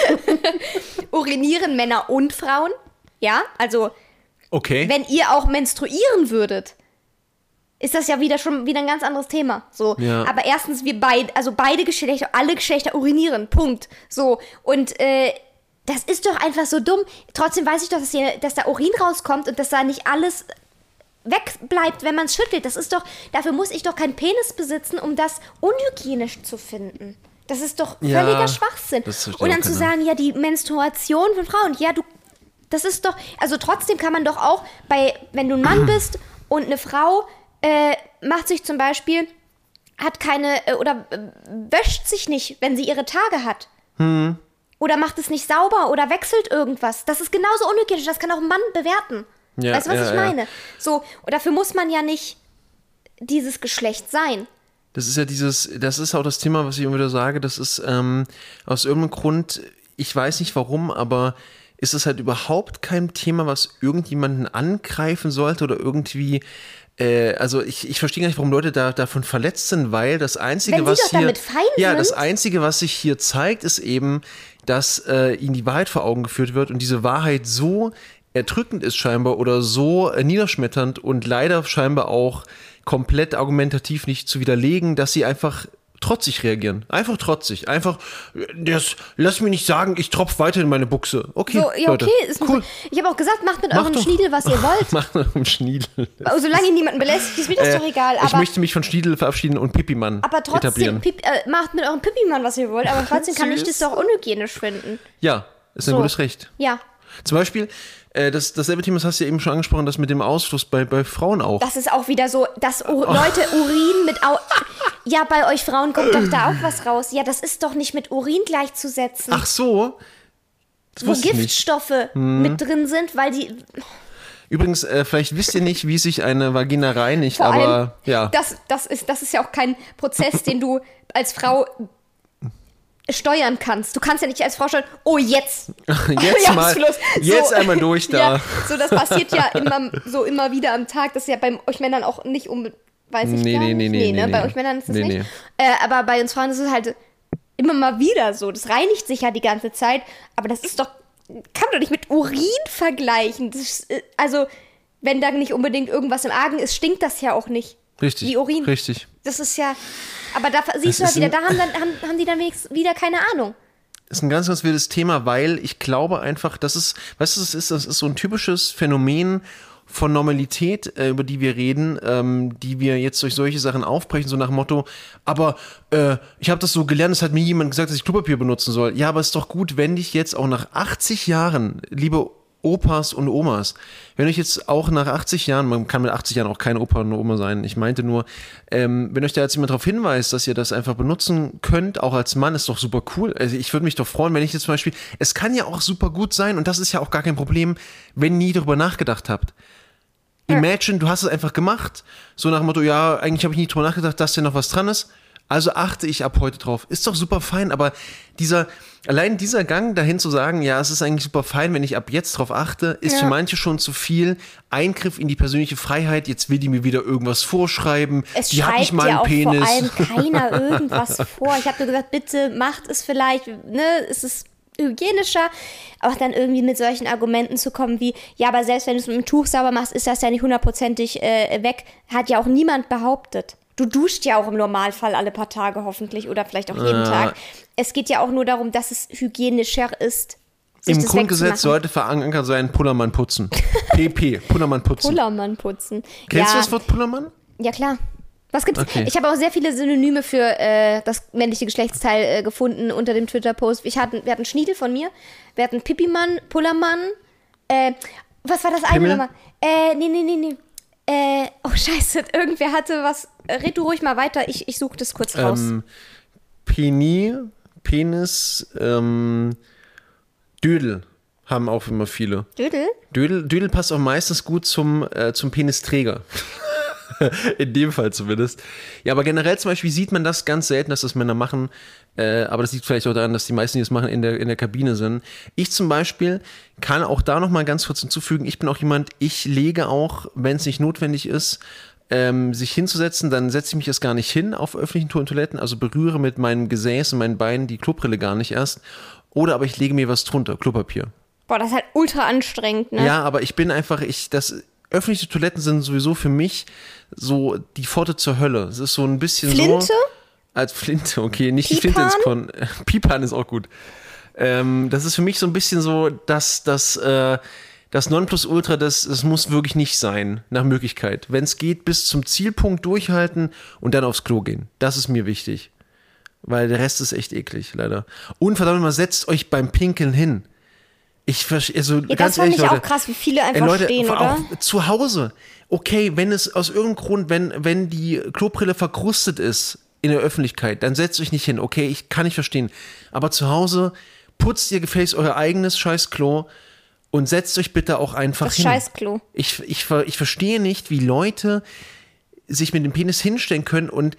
*laughs* urinieren Männer und Frauen. Ja, also Okay. wenn ihr auch menstruieren würdet, ist das ja wieder schon wieder ein ganz anderes Thema. So, Ja. aber erstens wir beide, also beide Geschlechter, alle Geschlechter urinieren. Punkt. So und äh, das ist doch einfach so dumm. Trotzdem weiß ich doch, dass, hier, dass da Urin rauskommt und dass da nicht alles wegbleibt, wenn man es schüttelt. Das ist doch, dafür muss ich doch keinen Penis besitzen, um das unhygienisch zu finden. Das ist doch Ja, völliger Schwachsinn. das versteht Und dann zu sagen, ja, die Menstruation von Frauen, ja, du Das ist doch, also trotzdem kann man doch auch bei, wenn du ein Mann *clears throat* bist und eine Frau äh, macht sich zum Beispiel, hat keine, äh, oder äh, wäscht sich nicht, wenn sie ihre Tage hat. Hm. Oder macht es nicht sauber oder wechselt irgendwas. Das ist genauso unhygienisch, das kann auch ein Mann bewerten. Ja, weißt du, was ja, ich ja. meine? So, und dafür muss man ja nicht dieses Geschlecht sein. Das ist ja dieses, das ist auch das Thema, was ich immer wieder sage, das ist ähm, aus irgendeinem Grund, ich weiß nicht warum, aber ist es halt überhaupt kein Thema, was irgendjemanden angreifen sollte oder irgendwie, äh, also ich, ich verstehe gar nicht, warum Leute da davon verletzt sind, weil das Einzige, was hier, ja, das. Einzige, was sich hier zeigt, ist eben, dass äh, ihnen die Wahrheit vor Augen geführt wird und diese Wahrheit so erdrückend ist scheinbar oder so äh, niederschmetternd und leider scheinbar auch komplett argumentativ nicht zu widerlegen, dass sie einfach trotzig reagieren. Einfach trotzig. Einfach, äh, das, lass mich nicht sagen, ich tropf weiter in meine Buchse. Okay, So, ja, Leute. okay. Ist cool. Ich habe auch gesagt, macht mit Mach eurem doch. Schniedel, was ihr *laughs* wollt. Mach noch einen Schniedel. Also, solange ihr niemanden belästigt, ist mir das doch egal. Äh, ich möchte mich von Schniedel verabschieden und Pipi-Mann aber trotzdem, etablieren. Pip, äh, macht mit eurem Pipi-Mann, was ihr wollt. Aber trotzdem kann ich das doch unhygienisch finden. Ja, ist ein So. gutes Recht. Ja. Zum Beispiel, äh, das, dasselbe Thema, das hast du ja eben schon angesprochen, das mit dem Ausfluss bei, bei Frauen auch. Das ist auch wieder so, dass Oh. U Leute Urin mit Au *laughs* Ja, bei euch Frauen kommt doch da auch was raus. Ja, das ist doch nicht mit Urin gleichzusetzen. Ach so. Das wo nicht. Hm. Giftstoffe mit drin sind, weil die Übrigens, äh, vielleicht wisst ihr nicht, wie sich eine Vagina reinigt, vor aber allem, ja. das, das, ist, das ist ja auch kein Prozess, den du als Frau steuern kannst. Du kannst ja nicht als Frau steuern, oh jetzt. *laughs* *laughs* Jetzt Ja, mal, Schluss. jetzt einmal durch *laughs* da. Ja, so das passiert ja immer so immer wieder am Tag. Das ist ja bei euch Männern auch nicht um, weiß ich Nee, gar nee, nicht. nee, nee, ne? nee, Bei nee. euch Männern ist das Nee, nicht. nee. Äh, aber bei uns Frauen ist es halt immer mal wieder so. Das reinigt sich ja die ganze Zeit. Aber das ist doch, kann man doch nicht mit Urin vergleichen. Ist, äh, also, wenn da nicht unbedingt irgendwas im Argen ist, stinkt das ja auch nicht. Richtig. Wie Urin. Richtig. Das ist ja, aber da siehst du ist halt wieder, da haben, dann, haben, haben die dann wenigstens wieder keine Ahnung. ist ein ganz, ganz wildes Thema, weil ich glaube einfach, das ist, weißt du, das ist, das ist so ein typisches Phänomen von Normalität, äh, über die wir reden, ähm, die wir jetzt durch solche Sachen aufbrechen, so nach dem Motto, aber äh, ich habe das so gelernt, es hat mir jemand gesagt, dass ich Klopapier benutzen soll. Ja, aber ist doch gut, wenn dich jetzt auch nach 80 Jahren, liebe Opas und Omas, wenn euch jetzt auch nach 80 Jahren, man kann mit 80 Jahren auch kein Opa und Oma sein, ich meinte nur, ähm, wenn euch da jetzt jemand darauf hinweist, dass ihr das einfach benutzen könnt, auch als Mann, ist doch super cool. Also ich würde mich doch freuen, wenn ich jetzt zum Beispiel, es kann ja auch super gut sein und das ist ja auch gar kein Problem, wenn ihr nie darüber nachgedacht habt. Imagine, du hast es einfach gemacht, so nach dem Motto, ja, eigentlich habe ich nie drüber nachgedacht, dass da noch was dran ist. Also achte ich ab heute drauf. Ist doch super fein, aber dieser, allein dieser Gang dahin zu sagen, ja, es ist eigentlich super fein, wenn ich ab jetzt drauf achte, ist Ja. für manche schon zu viel Eingriff in die persönliche Freiheit. Jetzt will die mir wieder irgendwas vorschreiben. Es die hat nicht mal ja einen auch Penis. vor allem keiner *laughs* irgendwas vor. Ich habe nur gesagt, bitte macht es vielleicht, ne, es ist hygienischer, auch dann irgendwie mit solchen Argumenten zu kommen wie, ja, aber selbst wenn du es mit dem Tuch sauber machst, ist das ja nicht hundertprozentig äh, weg, hat ja auch niemand behauptet. Du duscht ja auch im Normalfall alle paar Tage hoffentlich oder vielleicht auch jeden Ja. Tag. Es geht ja auch nur darum, dass es hygienischer ist. Im Grundgesetz sollte verankert sein, Pullermann putzen. PP, Pullermann putzen. Pullermann putzen. Kennst ja. du das Wort Pullermann? Ja, klar. Was gibt's? Okay. Ich habe auch sehr viele Synonyme für äh, das männliche Geschlechtsteil äh, gefunden unter dem Twitter-Post. Hatten, wir hatten Schniedel von mir, wir hatten Pipimann, Pullermann, äh, was war das eine Pimmel? nochmal? Äh, nee, nee, nee, nee. Äh, oh *laughs* scheiße, irgendwer hatte was. Red du ruhig mal weiter, ich, ich suche das kurz raus. Ähm, Peni, Penis, ähm, Dödel haben auch immer viele. Dödel? Dödel, Dödel passt auch meistens gut zum, äh, zum Penisträger. *laughs* In dem Fall zumindest. Ja, aber generell zum Beispiel sieht man das ganz selten, dass das Männer machen. Äh, aber das liegt vielleicht auch daran, dass die meisten, die das machen, in der, in der Kabine sind. Ich zum Beispiel kann auch da noch mal ganz kurz hinzufügen, ich bin auch jemand, ich lege auch, wenn es nicht notwendig ist, ähm, sich hinzusetzen, dann setze ich mich erst gar nicht hin auf öffentlichen Toiletten, also berühre mit meinem Gesäß und meinen Beinen die Klobrille gar nicht erst. Oder aber ich lege mir was drunter, Klopapier. Boah, das ist halt ultra anstrengend, ne? Ja, aber ich bin einfach, ich, das, öffentliche Toiletten sind sowieso für mich so die Pforte zur Hölle. Es ist so ein bisschen Flinte? so. Als Flinte, okay, nicht die Flinte ins Korn. *laughs* Pipan ist auch gut. Ähm, das ist für mich so ein bisschen so, dass das, äh, das Nonplusultra, das, das muss wirklich nicht sein, nach Möglichkeit. Wenn es geht, bis zum Zielpunkt durchhalten und dann aufs Klo gehen. Das ist mir wichtig. Weil der Rest ist echt eklig, leider. Und verdammt mal, setzt euch beim Pinkeln hin. Ich verstehe, also Ja, ganz das fand ehrlich, ich Leute, auch krass, wie viele einfach Leute, stehen, oder? zu Hause. Okay, wenn es aus irgendeinem Grund, wenn, wenn die Klobrille verkrustet ist in der Öffentlichkeit, dann setzt euch nicht hin. Okay, ich kann nicht verstehen. Aber zu Hause putzt ihr gefälligst euer eigenes scheiß Klo und setzt euch bitte auch einfach Das hin. Scheißklo. Ich, ich, ich verstehe nicht, wie Leute sich mit dem Penis hinstellen können und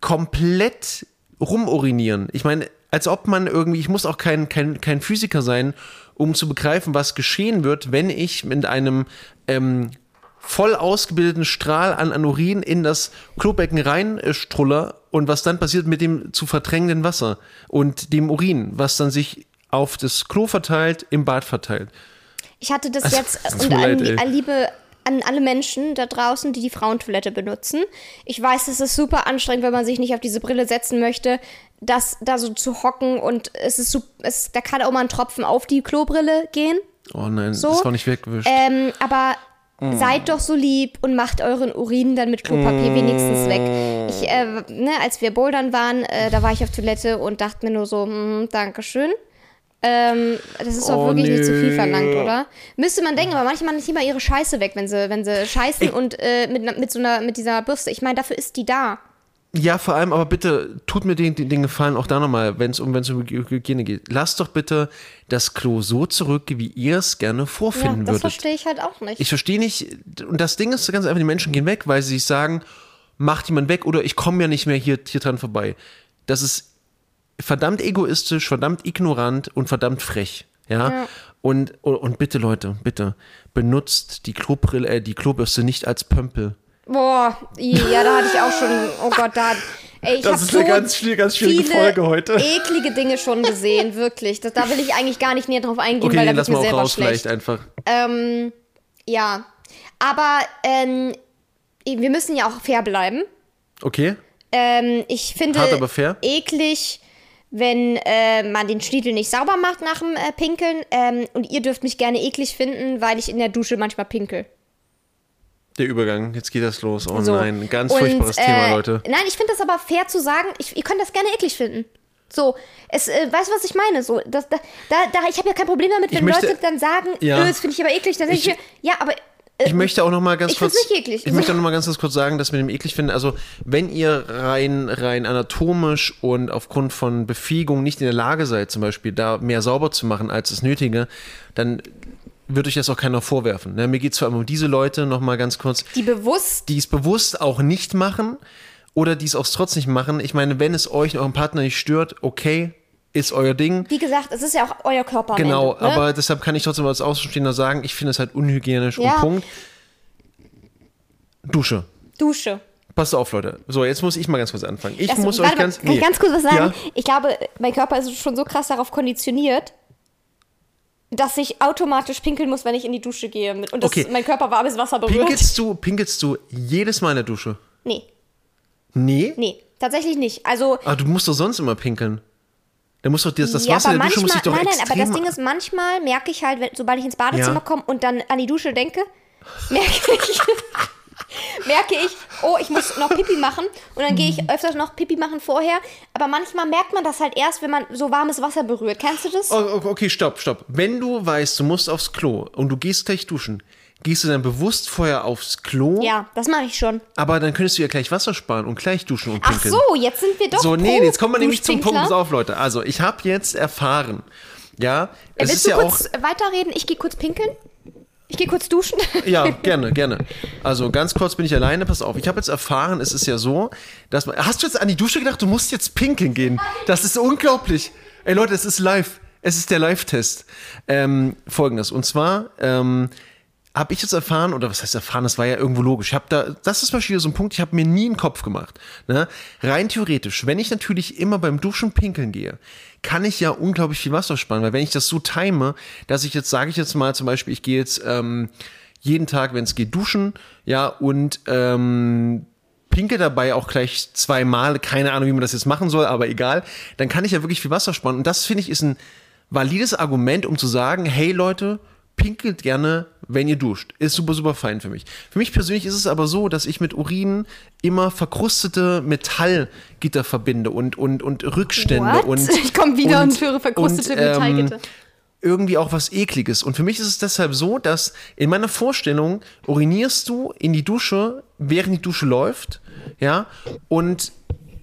komplett rumurinieren. Ich meine, als ob man irgendwie, ich muss auch kein, kein, kein Physiker sein, um zu begreifen, was geschehen wird, wenn ich mit einem ähm, voll ausgebildeten Strahl an, an Urin in das Klobecken reinstruller und was dann passiert mit dem zu verdrängenden Wasser und dem Urin, was dann sich auf das Klo verteilt, im Bad verteilt. Ich hatte das Also, jetzt tut und an, leid, liebe an alle Menschen da draußen, die die Frauentoilette benutzen. Ich weiß, es ist super anstrengend, wenn man sich nicht auf diese Brille setzen möchte, das da so zu hocken und es ist so, es, da kann auch mal ein Tropfen auf die Klobrille gehen. Oh nein, So, das war nicht weggewischt. Ähm, aber seid doch so lieb und macht euren Urin dann mit Klopapier wenigstens weg. Ich, äh, ne, als wir bouldern waren, äh, da war ich auf Toilette und dachte mir nur so, hm, Dankeschön. Ähm, das ist doch Oh, wirklich nicht zu viel nö. verlangt, oder? Müsste man denken, aber manchmal nicht immer ihre Scheiße weg, wenn sie, wenn sie scheißen und äh, mit, mit so einer, mit dieser Bürste. Ich meine, dafür ist die da. Ja, vor allem, aber bitte tut mir den, den, Gefallen auch da nochmal, wenn es um, wenn's um Hy- Hygiene geht. Lasst doch bitte das Klo so zurück, wie ihr es gerne Ja, vorfinden das würdet. verstehe ich halt auch nicht. Ich verstehe nicht, und das Ding ist ganz einfach, die Menschen gehen weg, weil sie sich sagen, macht jemand weg oder ich komme ja nicht mehr hier, hier dran vorbei. Das ist verdammt egoistisch, verdammt ignorant und verdammt frech. Ja. Ja. Und, und, und bitte, Leute, bitte, benutzt die Klobrille, äh, die Klobürste nicht als Pömpel. Boah, ja, da hatte ich auch schon, oh Gott, da. Ey, ich Das hab ist so eine ganz schwierige- ganz schwierige viele Folge heute. eklige Dinge schon gesehen, *laughs* wirklich. Das, da will ich eigentlich gar nicht näher drauf eingehen, Okay, weil da wird lassen mir selber raus schlecht. vielleicht einfach. Ähm, ja, aber ähm, wir müssen ja auch fair bleiben. Okay. Ähm, ich finde Hart, aber fair. eklig, wenn äh, man den Schniedel nicht sauber macht nach dem äh, Pinkeln. Ähm, und ihr dürft mich gerne eklig finden, weil ich in der Dusche manchmal pinkel. Der Übergang, jetzt geht das los. Oh So. nein, ganz Und, furchtbares äh, Thema, Leute. Nein, ich finde das aber fair zu sagen, ich, ihr könnt das gerne eklig finden. So, es, äh, weißt du, was ich meine? So, das, da, da, ich habe ja kein Problem damit, wenn möchte- Leute dann sagen, Ja. äh, das finde ich aber eklig. Dann denke ich Ich- ja, aber Ich möchte auch noch mal ganz ich kurz. nicht eklig. Ich möchte auch noch mal ganz, kurz sagen, dass wir dem eklig finden. Also, wenn ihr rein, rein anatomisch und aufgrund von Befähigung nicht in der Lage seid, zum Beispiel da mehr sauber zu machen als das Nötige, dann wird euch das auch keiner vorwerfen. Ne? Mir geht es vor allem um diese Leute noch mal ganz kurz, die bewusst die es bewusst auch nicht machen oder die es auch trotzdem nicht machen. Ich meine, wenn es euch und eurem Partner nicht stört, okay, ist euer Ding. Wie gesagt, es ist ja auch euer Körper. Genau, Ende, ne? aber deshalb kann ich trotzdem als Außenstehender sagen, ich finde es halt unhygienisch Ja. und Punkt. Dusche. Dusche. Passt auf, Leute. So, jetzt muss ich mal ganz kurz anfangen. Ich Das, muss euch mal, ganz. kann ich nee. ganz kurz was sagen? Ja? Ich glaube, mein Körper ist schon so krass darauf konditioniert, dass ich automatisch pinkeln muss, wenn ich in die Dusche gehe. Und das, Okay. mein Körper warmes Wasser berührt. Pinkelst du, pinkelst du jedes Mal in der Dusche? Nee, Nee? nee, tatsächlich nicht. Also, Aber du musst doch sonst immer pinkeln. Da muss doch das, das ja, Wasser aber in der Dusche muss sich doch nein, nein, aber das Ding ist, manchmal merke ich halt, wenn, sobald ich ins Badezimmer Ja. komme und dann an die Dusche denke, merke ich, *laughs* merke ich, oh, ich muss noch Pipi machen und dann gehe ich öfters noch Pipi machen vorher. Aber manchmal merkt man das halt erst, wenn man so warmes Wasser berührt. Kennst du das? Oh, oh, okay, stopp, stopp. Wenn du weißt, du musst aufs Klo und du gehst gleich duschen, gehst du dann bewusst vorher aufs Klo? Ja, das mache ich schon. Aber dann könntest du ja gleich Wasser sparen und gleich duschen und Ach pinkeln. so, jetzt sind wir doch So, nee, jetzt kommen wir nämlich zum Punkt. Pass auf, Leute. Also, ich habe jetzt erfahren, ja, es Willst ist du ja auch... kurz weiterreden? Ich gehe kurz pinkeln. Ich gehe kurz duschen. *laughs* Ja, gerne, gerne. Also ganz kurz bin ich alleine, pass auf. Ich habe jetzt erfahren, es ist ja so, dass man. Hast du jetzt an die Dusche gedacht, du musst jetzt pinkeln gehen? Das ist unglaublich. Ey Leute, es ist live. Es ist der Live-Test. Ähm, Folgendes. Und zwar ähm, habe ich jetzt erfahren, oder was heißt erfahren, das war ja irgendwo logisch. Ich habe da, das ist Beispiel so ein Punkt, ich habe mir nie einen Kopf gemacht. Ne? Rein theoretisch, wenn ich natürlich immer beim Duschen pinkeln gehe, kann ich ja unglaublich viel Wasser sparen, weil wenn ich das so time, dass ich jetzt, sage ich jetzt mal zum Beispiel, ich gehe jetzt ähm, jeden Tag, wenn es geht, duschen, ja, und ähm, pinke dabei auch gleich zweimal, keine Ahnung, wie man das jetzt machen soll, aber egal, dann kann ich ja wirklich viel Wasser sparen. Und das finde ich ist ein valides Argument, um zu sagen, hey Leute, pinkelt gerne, wenn ihr duscht. Ist super, super fein für mich. Für mich persönlich ist es aber so, dass ich mit Urin immer verkrustete Metallgitter verbinde und, und, und Rückstände What? und. *laughs* Ich komm wieder und höre verkrustete und, ähm, Metallgitter. irgendwie auch was Ekliges. Und für mich ist es deshalb so, dass in meiner Vorstellung urinierst du in die Dusche, während die Dusche läuft, ja, und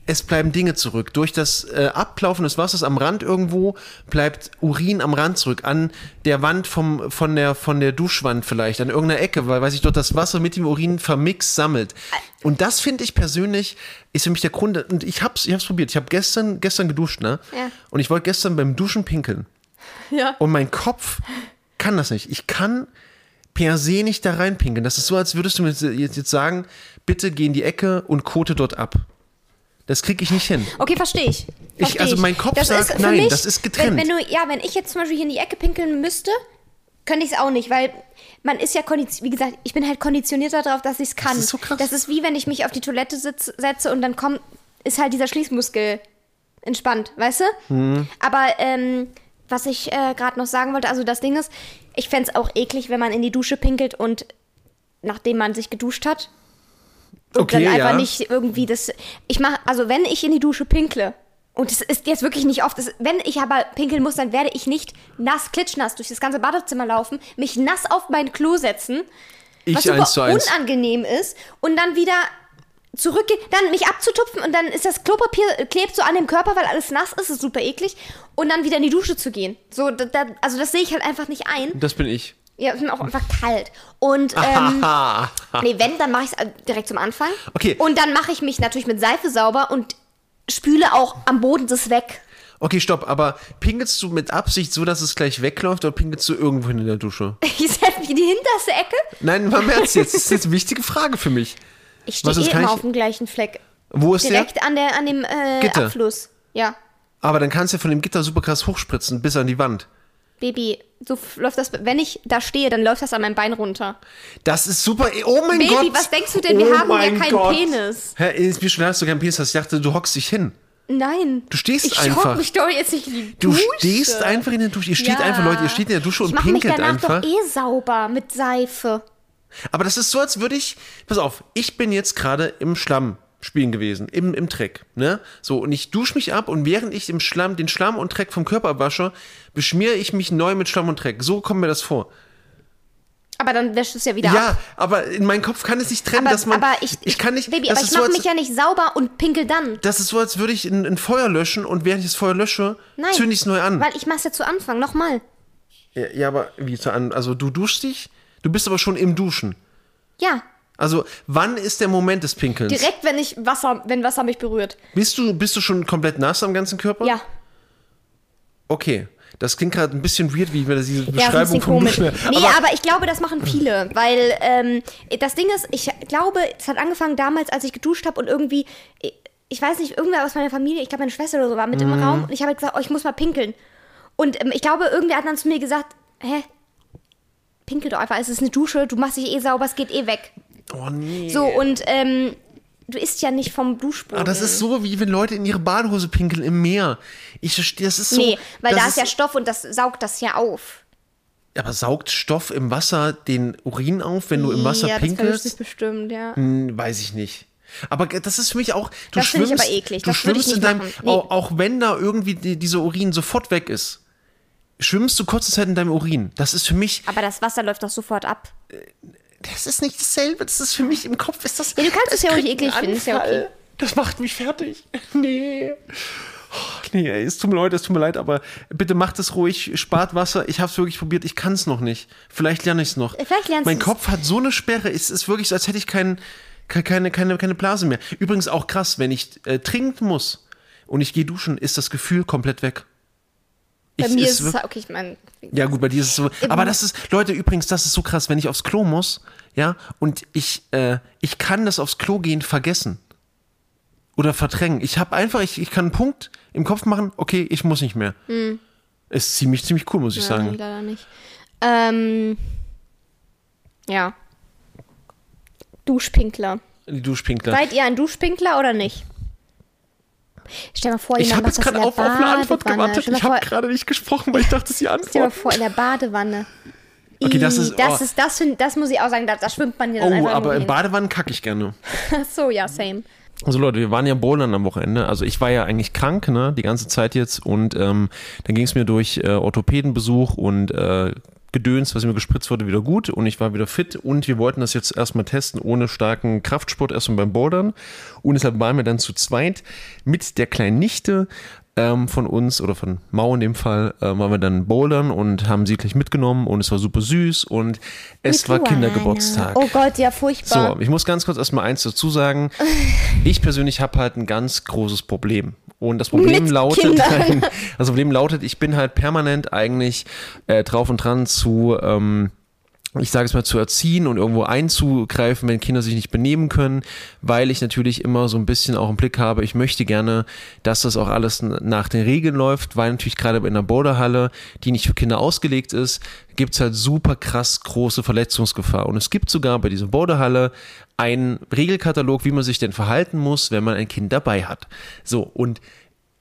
es bleiben Dinge zurück. Durch das äh, Ablaufen des Wassers am Rand irgendwo bleibt Urin am Rand zurück, an der Wand vom, von, der, von der Duschwand vielleicht, an irgendeiner Ecke, weil, weil sich dort das Wasser mit dem Urin vermixt sammelt. Und das finde ich persönlich, ist für mich der Grund, und ich hab's, ich hab's probiert. Ich habe gestern, gestern geduscht, ne? Ja. Und ich wollte gestern beim Duschen pinkeln. Ja. Und mein Kopf kann das nicht. Ich kann per se nicht da reinpinkeln. Das ist so, als würdest du mir jetzt, jetzt sagen, bitte geh in die Ecke und kote dort ab. Das kriege ich nicht hin. Okay, verstehe ich. Ich- Versteh also ich. mein Kopf Das sagt, nein, das ist getrennt. Wenn, wenn du, ja, wenn ich jetzt zum Beispiel hier in die Ecke pinkeln müsste, könnte ich es auch nicht, weil man ist ja konditioniert, wie gesagt, ich bin halt konditioniert darauf, dass ich es kann. ist so krass. Das ist wie wenn ich mich auf die Toilette sitz, setze und dann kommt, ist halt dieser Schließmuskel entspannt, weißt du? Mhm. Aber ähm, was ich äh, gerade noch sagen wollte, also das Ding ist, ich fände es auch eklig, wenn man in die Dusche pinkelt und nachdem man sich geduscht hat, und Okay, dann einfach ja. nicht irgendwie das. Ich mache, also wenn ich in die Dusche pinkle, und das ist jetzt wirklich nicht oft, das, wenn ich aber pinkeln muss, dann werde ich nicht nass, klitschnass durch das ganze Badezimmer laufen, mich nass auf mein Klo setzen, Ich was super eins zu eins. unangenehm ist, und dann wieder zurückgehen, dann mich abzutupfen und dann ist das Klopapier, äh, klebt so an dem Körper, weil alles nass ist, ist super eklig, und dann wieder in die Dusche zu gehen. So, da, da, also das sehe ich halt einfach nicht ein. Das bin ich. Ja, ist mir auch einfach kalt. Und *laughs* ähm, *laughs* nee, wenn, dann mache ich es direkt zum Anfang. Okay. Und dann mache ich mich natürlich mit Seife sauber und spüle auch am Boden das weg. Okay, stopp, aber pinkelst du mit Absicht so, dass es gleich wegläuft oder pinkelst du irgendwo hin in der Dusche? *laughs* Ich setze mich in die hinterste Ecke. Nein, mal im Ernst jetzt. Das ist jetzt eine wichtige Frage für mich. Ich stehe eh immer ich- auf dem gleichen Fleck. Wo ist Direkt an, der, an dem äh. Abfluss. Ja. Aber dann kannst du ja von dem Gitter super krass hochspritzen bis an die Wand. Baby, so läuft das, wenn ich da stehe, dann läuft das an meinem Bein runter. Das ist super. Oh mein Baby, Gott. was denkst du denn? Wir oh haben ja keinen Gott. Penis. Hä, ist mir schon, dass du keinen Penis hast. Ich dachte, du hockst dich hin. Nein. Du stehst ich einfach. hock mich doch jetzt nicht in die Du Dusche. stehst einfach in der Dusche. Ihr steht Ja. einfach, Leute, ihr steht in der Dusche Ich und mache mich pinkelt danach einfach. doch eh sauber mit Seife. Aber das ist so, als würde ich. Pass auf, ich bin jetzt gerade im Schlamm spielen gewesen, im, im Dreck. Ne? So, und ich dusche mich ab und während ich im Schlamm, den Schlamm und Dreck vom Körper wasche, beschmiere ich mich neu mit Schlamm und Dreck. So kommt mir das vor. Aber dann wäscht es ja wieder Ja, ab. aber in meinem Kopf kann es nicht trennen, Aber, dass man. aber ich, ich kann nicht. Baby, aber ich so, mache als, mich ja nicht sauber und pinkel dann. Das ist so, als würde ich ein, ein Feuer löschen und während ich das Feuer lösche, zünde ich es neu an. Weil ich mach's ja zu Anfang, nochmal. Ja, ja, aber wie zu an? Also du duschst dich, du bist aber schon im Duschen. Ja. Also wann ist der Moment des Pinkelns? Direkt, wenn ich Wasser, wenn Wasser mich berührt. Bist du, bist du schon komplett nass am ganzen Körper? Ja. Okay. Das klingt gerade ein bisschen weird, wie wir das diese Ja, Beschreibung bisschen vom komisch. Duschen. Nee, aber, ich glaube, das machen viele, weil ähm, das Ding ist, ich glaube, es hat angefangen damals, als ich geduscht habe und irgendwie, ich, ich weiß nicht, irgendwer aus meiner Familie, ich glaube meine Schwester oder so war mit Mhm. im Raum und ich habe halt gesagt, oh, ich muss mal pinkeln. Und ähm, ich glaube, irgendwer hat dann zu mir gesagt, hä, pinkel doch einfach, es ist eine Dusche, du machst dich eh sauber, es geht eh weg. Oh nee. So, und ähm, du isst ja nicht vom Duschboden. Ah, das ist so, wie wenn Leute in ihre Badehose pinkeln im Meer. Ich verstehe, das ist so. Nee, weil das da ist ja Stoff und das saugt das ja auf. Aber saugt Stoff im Wasser den Urin auf, wenn du im Wasser ja, das pinkelst? sich bestimmt, ja. Hm, weiß ich nicht. Aber das ist für mich auch. Du Das finde ich aber eklig. Du Das schwimmst in deinem. Nee. Auch, auch wenn da irgendwie die, dieser Urin sofort weg ist, schwimmst du kurze Zeit in deinem Urin. Das ist für mich. Aber das Wasser läuft doch sofort ab. Das ist nicht dasselbe. Das ist für mich im Kopf. Ist das. Ja, du kannst das es ja auch nicht eklig finden, ist ja okay. Das macht mich fertig. *laughs* Nee. Oh, Nee, ey, es tut mir leid, es tut mir leid, aber bitte macht es ruhig, spart Wasser. Ich habe es wirklich probiert, ich kann es noch nicht. Vielleicht lerne ich es noch. Vielleicht lernst Mein. Kopf hat so eine Sperre, es ist wirklich so, als hätte ich kein, ke- keine, keine, keine Blase mehr. Übrigens auch krass, wenn ich äh, trinken muss und ich gehe duschen, ist das Gefühl komplett weg. Bei Ich- mir ist es, halt- okay, ich meine, ja, gut, bei dir ist es so. Aber das ist, Leute, übrigens, das ist so krass, wenn ich aufs Klo muss, ja, und ich, äh, ich kann das aufs Klo gehen vergessen. Oder verdrängen. Ich habe einfach, ich, ich kann einen Punkt im Kopf machen, okay, ich muss nicht mehr. Ist ziemlich, ziemlich cool, muss ich ja, nee, sagen. leider nicht. Ähm, ja. Duschpinkler. Die Duschpinkler. Seid ihr ein Duschpinkler oder nicht? Stell mal vor, Ich jemand habe macht jetzt das in gerade der auf, auf eine Antwort gewartet. Stell Ich habe gerade nicht gesprochen, weil ich dachte, sie *laughs* stell dir mal vor, in der Badewanne. Okay, das ist- Das, oh. ist das, find, das muss ich auch sagen, da, da schwimmt man ja dann Oh, einfach aber nur im hin. Badewannen kacke ich gerne. *laughs* Ach so, ja, same. Also Leute, wir waren ja bouldern am Wochenende. Also ich war ja eigentlich krank, ne, die ganze Zeit jetzt. Und ähm, dann ging es mir durch äh, Orthopädenbesuch und äh, Gedöns, was mir gespritzt wurde, wieder gut. Und ich war wieder fit. Und wir wollten das jetzt erstmal testen ohne starken Kraftsport erstmal beim Bouldern. Und deshalb waren wir dann zu zweit mit der kleinen Nichte ähm, von uns oder von Mau in dem Fall, äh, waren wir dann bouldern und haben sie gleich mitgenommen und es war super süß und es Mit war Luana. Kindergeburtstag. Oh Gott, ja, furchtbar. So, ich muss ganz kurz erstmal eins dazu sagen. *laughs* Ich persönlich habe halt ein ganz großes Problem. Und das Problem Mit lautet, Kindern. *laughs* das Problem lautet, ich bin halt permanent eigentlich äh, drauf und dran zu, ähm, ich sage es mal, zu erziehen und irgendwo einzugreifen, wenn Kinder sich nicht benehmen können, weil ich natürlich immer so ein bisschen auch im Blick habe, ich möchte gerne, dass das auch alles nach den Regeln läuft, weil natürlich gerade in der Boulderhalle, die nicht für Kinder ausgelegt ist, gibt's halt super krass große Verletzungsgefahr. Und es gibt sogar bei dieser Boulderhalle einen Regelkatalog, wie man sich denn verhalten muss, wenn man ein Kind dabei hat. So, und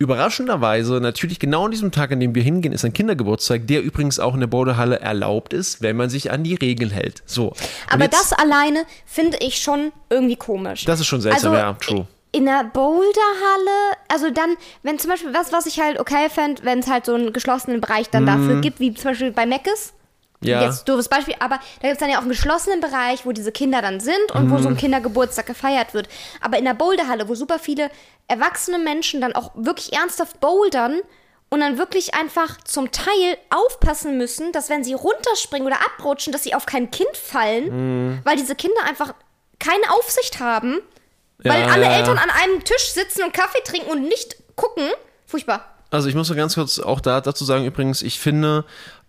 Überraschenderweise, natürlich genau an diesem Tag, an dem wir hingehen, ist ein Kindergeburtstag, der übrigens auch in der Boulderhalle erlaubt ist, wenn man sich an die Regeln hält. So. Aber jetzt- das alleine finde ich schon irgendwie komisch. Das ist schon seltsam, also, ja, true. In der Boulderhalle, also dann, wenn zum Beispiel, was, was ich halt okay fände, wenn es halt so einen geschlossenen Bereich dann dafür gibt, wie zum Beispiel bei Meckes. Mhm. Ja. Jetzt doofes Beispiel, aber da gibt es dann ja auch einen geschlossenen Bereich, wo diese Kinder dann sind und wo Mhm. so ein Kindergeburtstag gefeiert wird. Aber in der Boulderhalle, wo super viele erwachsene Menschen dann auch wirklich ernsthaft bouldern und dann wirklich einfach zum Teil aufpassen müssen, dass wenn sie runterspringen oder abrutschen, dass sie auf kein Kind fallen, Mhm. weil diese Kinder einfach keine Aufsicht haben, weil Ja, alle ja. Eltern an einem Tisch sitzen und Kaffee trinken und nicht gucken. Furchtbar. Also ich muss nur ganz kurz auch da, dazu sagen, übrigens, ich finde,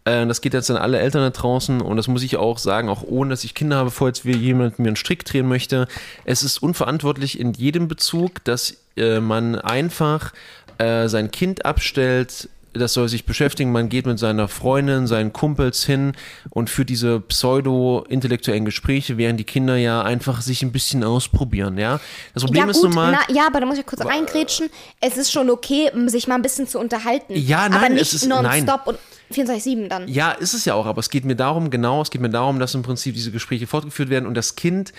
das geht jetzt an alle Eltern da draußen und das muss ich auch sagen, auch ohne, dass ich Kinder habe, jetzt wie jemand mir einen Strick drehen möchte. Es ist unverantwortlich in jedem Bezug, dass äh, man einfach äh, sein Kind abstellt, das soll sich beschäftigen, man geht mit seiner Freundin, seinen Kumpels hin und führt diese pseudo-intellektuellen Gespräche, während die Kinder ja einfach sich ein bisschen ausprobieren, ja. Das Problem ja, ist gut, nun mal, na, ja, aber da muss ich kurz reingrätschen. Es ist schon okay, sich mal ein bisschen zu unterhalten. Ja, aber nein, nicht es ist- nein. nonstop und 24-7 dann. Ja, ist es ja auch, aber es geht mir darum, genau, es geht mir darum, dass im Prinzip diese Gespräche fortgeführt werden und das Kind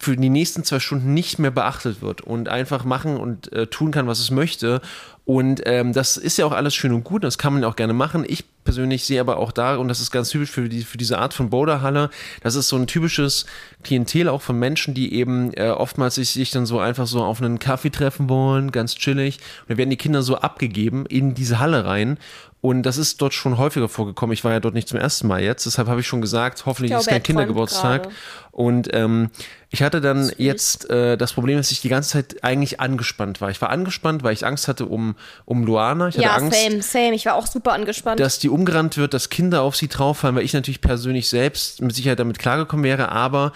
für die nächsten zwei Stunden nicht mehr beachtet wird und einfach machen und äh, tun kann, was es möchte. Und ähm, das ist ja auch alles schön und gut, das kann man auch gerne machen. Ich persönlich sehe aber auch da, und das ist ganz typisch für, die, für diese Art von Boulderhalle, das ist so ein typisches Klientel auch von Menschen, die eben äh, oftmals sich, sich dann so einfach so auf einen Kaffee treffen wollen, ganz chillig. Und dann werden die Kinder so abgegeben in diese Halle rein. Und das ist dort schon häufiger vorgekommen. Ich war ja dort nicht zum ersten Mal jetzt, deshalb habe ich schon gesagt, hoffentlich Ich ist glaube, kein er Kindergeburtstag. gerade. Und ähm, ich hatte dann jetzt äh, das Problem, dass ich die ganze Zeit eigentlich angespannt war. Ich war angespannt, weil ich Angst hatte um, um Luana. Ich hatte Ja, Angst, same, same. Ich war auch super angespannt. dass die umgerannt wird, dass Kinder auf sie drauffallen, weil ich natürlich persönlich selbst mit Sicherheit damit klargekommen wäre, aber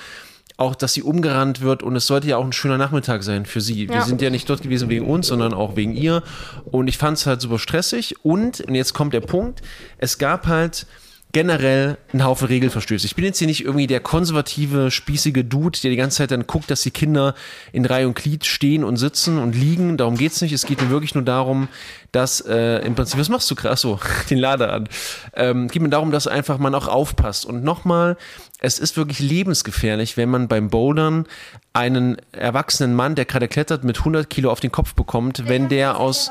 auch, dass sie umgerannt wird und es sollte ja auch ein schöner Nachmittag sein für sie. Wir Ja. sind ja nicht dort gewesen wegen uns, sondern auch wegen ihr und ich fand es halt super stressig und, und jetzt kommt der Punkt, es gab halt generell einen Haufen Regelverstöße. Ich bin jetzt hier nicht irgendwie der konservative, spießige Dude, der die ganze Zeit dann guckt, dass die Kinder in Reihe und Glied stehen und sitzen und liegen. Darum geht's nicht. Es geht mir wirklich nur darum, dass äh, im Prinzip, was machst du krass so, *laughs* den Lader an. Ähm, geht mir darum, dass einfach man auch aufpasst. Und nochmal, es ist wirklich lebensgefährlich, wenn man beim Bouldern einen erwachsenen Mann, der gerade klettert, mit 100 Kilo auf den Kopf bekommt, wenn der aus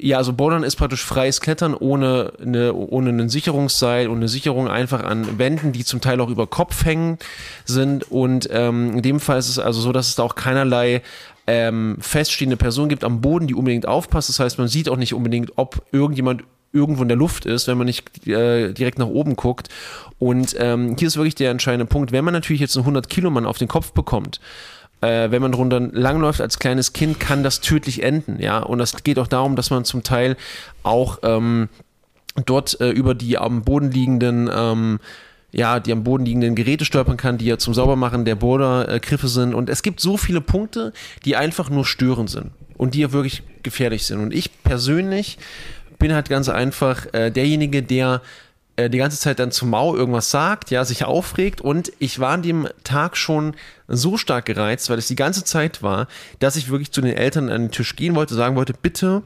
ja, also Bouldern ist praktisch freies Klettern ohne, eine, ohne einen Sicherungsseil und eine Sicherung einfach an Wänden, die zum Teil auch über Kopf hängen sind. Und ähm, in dem Fall ist es also so, dass es da auch keinerlei ähm, feststehende Person gibt am Boden, die unbedingt aufpasst. Das heißt, man sieht auch nicht unbedingt, ob irgendjemand irgendwo in der Luft ist, wenn man nicht äh, direkt nach oben guckt. Und ähm, hier ist wirklich der entscheidende Punkt. Wenn man natürlich jetzt einen 100 Kilo Mann auf den Kopf bekommt, äh, wenn man drunter langläuft als kleines Kind, kann das tödlich enden, ja. Und es geht auch darum, dass man zum Teil auch ähm, dort äh, über die am Boden liegenden ähm, ja, die am Boden liegenden Geräte stolpern kann, die ja zum Saubermachen der Bouldergriffe sind. Und es gibt so viele Punkte, die einfach nur störend sind und die ja wirklich gefährlich sind. Und ich persönlich bin halt ganz einfach äh, derjenige, der äh, die ganze Zeit dann zu Mau irgendwas sagt, ja, sich aufregt. Und ich war an dem Tag schon so stark gereizt, weil es die ganze Zeit war, dass ich wirklich zu den Eltern an den Tisch gehen wollte, sagen wollte, bitte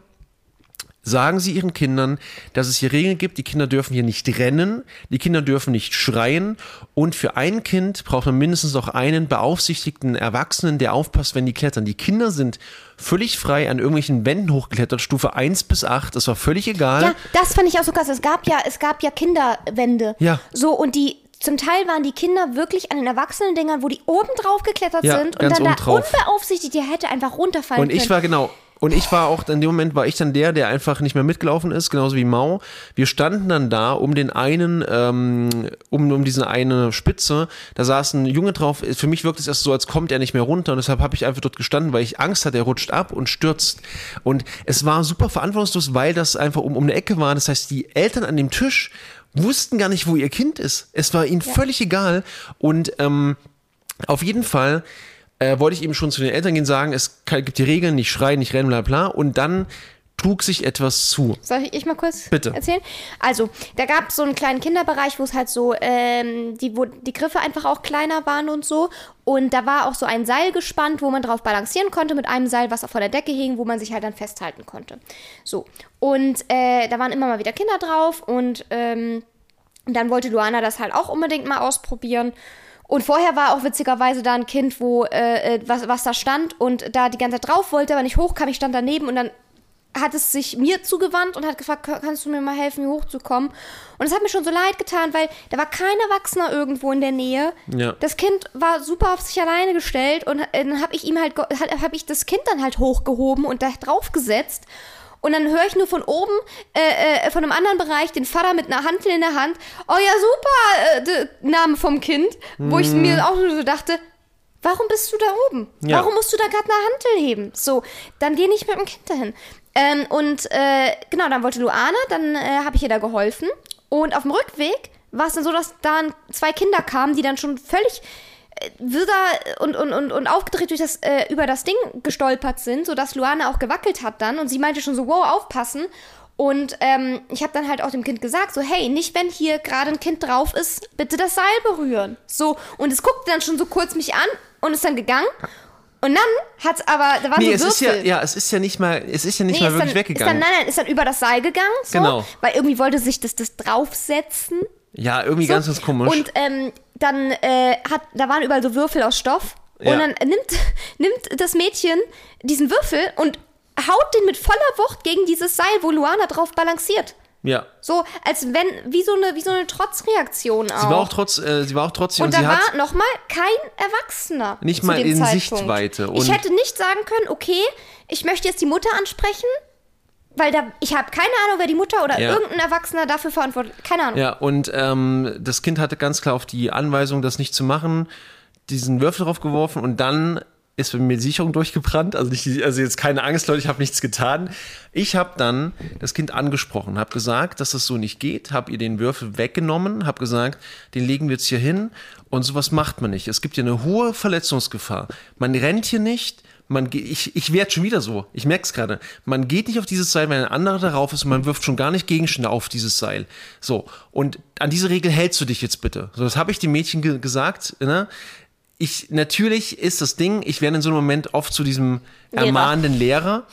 sagen Sie Ihren Kindern, dass es hier Regeln gibt. Die Kinder dürfen hier nicht rennen, die Kinder dürfen nicht schreien. Und für ein Kind braucht man mindestens noch einen beaufsichtigten Erwachsenen, der aufpasst, wenn die klettern. Die Kinder sind völlig frei an irgendwelchen Wänden hochgeklettert, Stufe 1 bis 8. Das war völlig egal. Ja, das fand ich auch so krass. Es gab ja, es gab ja Kinderwände. Ja. So, und die, zum Teil waren die Kinder wirklich an den Erwachsenen-Dingern, wo die oben drauf geklettert Ja, sind und dann da unbeaufsichtigt, die hätte einfach runterfallen Und ich können. war genau. Und ich war auch, in dem Moment war ich dann der, der einfach nicht mehr mitgelaufen ist, genauso wie Mau. Wir standen dann da um den einen, ähm, um, um diese eine Spitze. Da saß ein Junge drauf. Für mich wirkt es erst so, als kommt er nicht mehr runter. Und deshalb habe ich einfach dort gestanden, weil ich Angst hatte, er rutscht ab und stürzt. Und es war super verantwortungslos, weil das einfach um, um eine Ecke war. Das heißt, die Eltern an dem Tisch wussten gar nicht, wo ihr Kind ist. Es war ihnen völlig egal. Und ähm, auf jeden Fall äh, wollte ich eben schon zu den Eltern gehen sagen, es kann, gibt die Regeln, nicht schreien, nicht rennen, bla bla. Und dann trug sich etwas zu. Soll ich mal kurz Bitte. erzählen? Also, da gab es so einen kleinen Kinderbereich, wo es halt so, ähm, die, wo die Griffe einfach auch kleiner waren und so. Und da war auch so ein Seil gespannt, wo man drauf balancieren konnte, mit einem Seil, was vor der Decke hing, wo man sich halt dann festhalten konnte. So. Und äh, da waren immer mal wieder Kinder drauf und ähm, dann wollte Luana das halt auch unbedingt mal ausprobieren. Und vorher war auch witzigerweise da ein Kind, wo äh, äh, was, was da stand und da die ganze Zeit drauf wollte, aber nicht hochkam. Ich stand daneben und dann hat es sich mir zugewandt und hat gefragt, "Ka- kannst du mir mal helfen, hier hochzukommen? Und es hat mir schon so leid getan, weil da war kein Erwachsener irgendwo in der Nähe. Ja. Das Kind war super auf sich alleine gestellt und äh, dann habe ich ihm halt, habe ich das Kind dann halt hochgehoben und da draufgesetzt. Und dann höre ich nur von oben, äh, äh, von einem anderen Bereich, den Vater mit einer Hantel in der Hand. Oh ja, super, äh, Name vom Kind. Wo ich mir auch nur so dachte, warum bist du da oben? Ja. Warum musst du da gerade eine Hantel heben? So, dann geh nicht mit dem Kind dahin. Ähm, und äh, genau, dann wollte Luana, dann äh, habe ich ihr da geholfen. Und auf dem Rückweg war es dann so, dass dann zwei Kinder kamen, die dann schon völlig äh, wirder und, und, und, und aufgedreht durch das, äh, über das Ding gestolpert sind, sodass Luana auch gewackelt hat dann. Und sie meinte schon so, wow, aufpassen. Und ähm, ich habe dann halt auch dem Kind gesagt, so, hey, nicht wenn hier gerade ein Kind drauf ist, bitte das Seil berühren. So, und es guckte dann schon so kurz mich an und ist dann gegangen. Und dann hat's aber, da waren Nee, so es Würfel. ist ja, ja, es ist ja nicht mal, es ist ja nicht Nee, mal wirklich dann, weggegangen. Ist dann, nein, nein, ist dann über das Seil gegangen, so, Genau. weil irgendwie wollte sich das, das draufsetzen. Ja, irgendwie So. ganz, ganz komisch. Und ähm, dann äh, hat, da waren überall so Würfel aus Stoff. Ja. Und dann nimmt, *laughs* nimmt das Mädchen diesen Würfel und haut den mit voller Wucht gegen dieses Seil, wo Luana drauf balanciert. ja. So, als wenn, wie so eine, wie so eine Trotzreaktion auch. Sie war auch trotz, äh, sie war auch trotzdem, und und da war nochmal kein Erwachsener. Nicht mal in Zeitpunkt. Sichtweite. Ich Und- hätte nicht sagen können, okay, ich möchte jetzt die Mutter ansprechen, weil da, ich habe keine Ahnung, wer die Mutter oder Ja. irgendein Erwachsener dafür verantwortet. Keine Ahnung. Ja, und ähm, das Kind hatte ganz klar auf die Anweisung, das nicht zu machen, diesen Würfel drauf geworfen und dann ist bei mir die Sicherung durchgebrannt. Also, nicht, also jetzt keine Angst, Leute, ich habe nichts getan. Ich habe dann das Kind angesprochen, habe gesagt, dass das so nicht geht, habe ihr den Würfel weggenommen, habe gesagt, den legen wir jetzt hier hin und sowas macht man nicht. Es gibt hier eine hohe Verletzungsgefahr. Man rennt hier nicht. Man, ich, ich werde schon wieder so. Ich merke es gerade. Man geht nicht auf dieses Seil, wenn ein anderer darauf ist und man wirft schon gar nicht Gegenstände auf dieses Seil. So. Und an diese Regel hältst du dich jetzt bitte. So, das habe ich dem Mädchen ge gesagt. Ne? Ich, natürlich ist das Ding, ich werde in so einem Moment oft zu diesem ermahnenden Lehrer.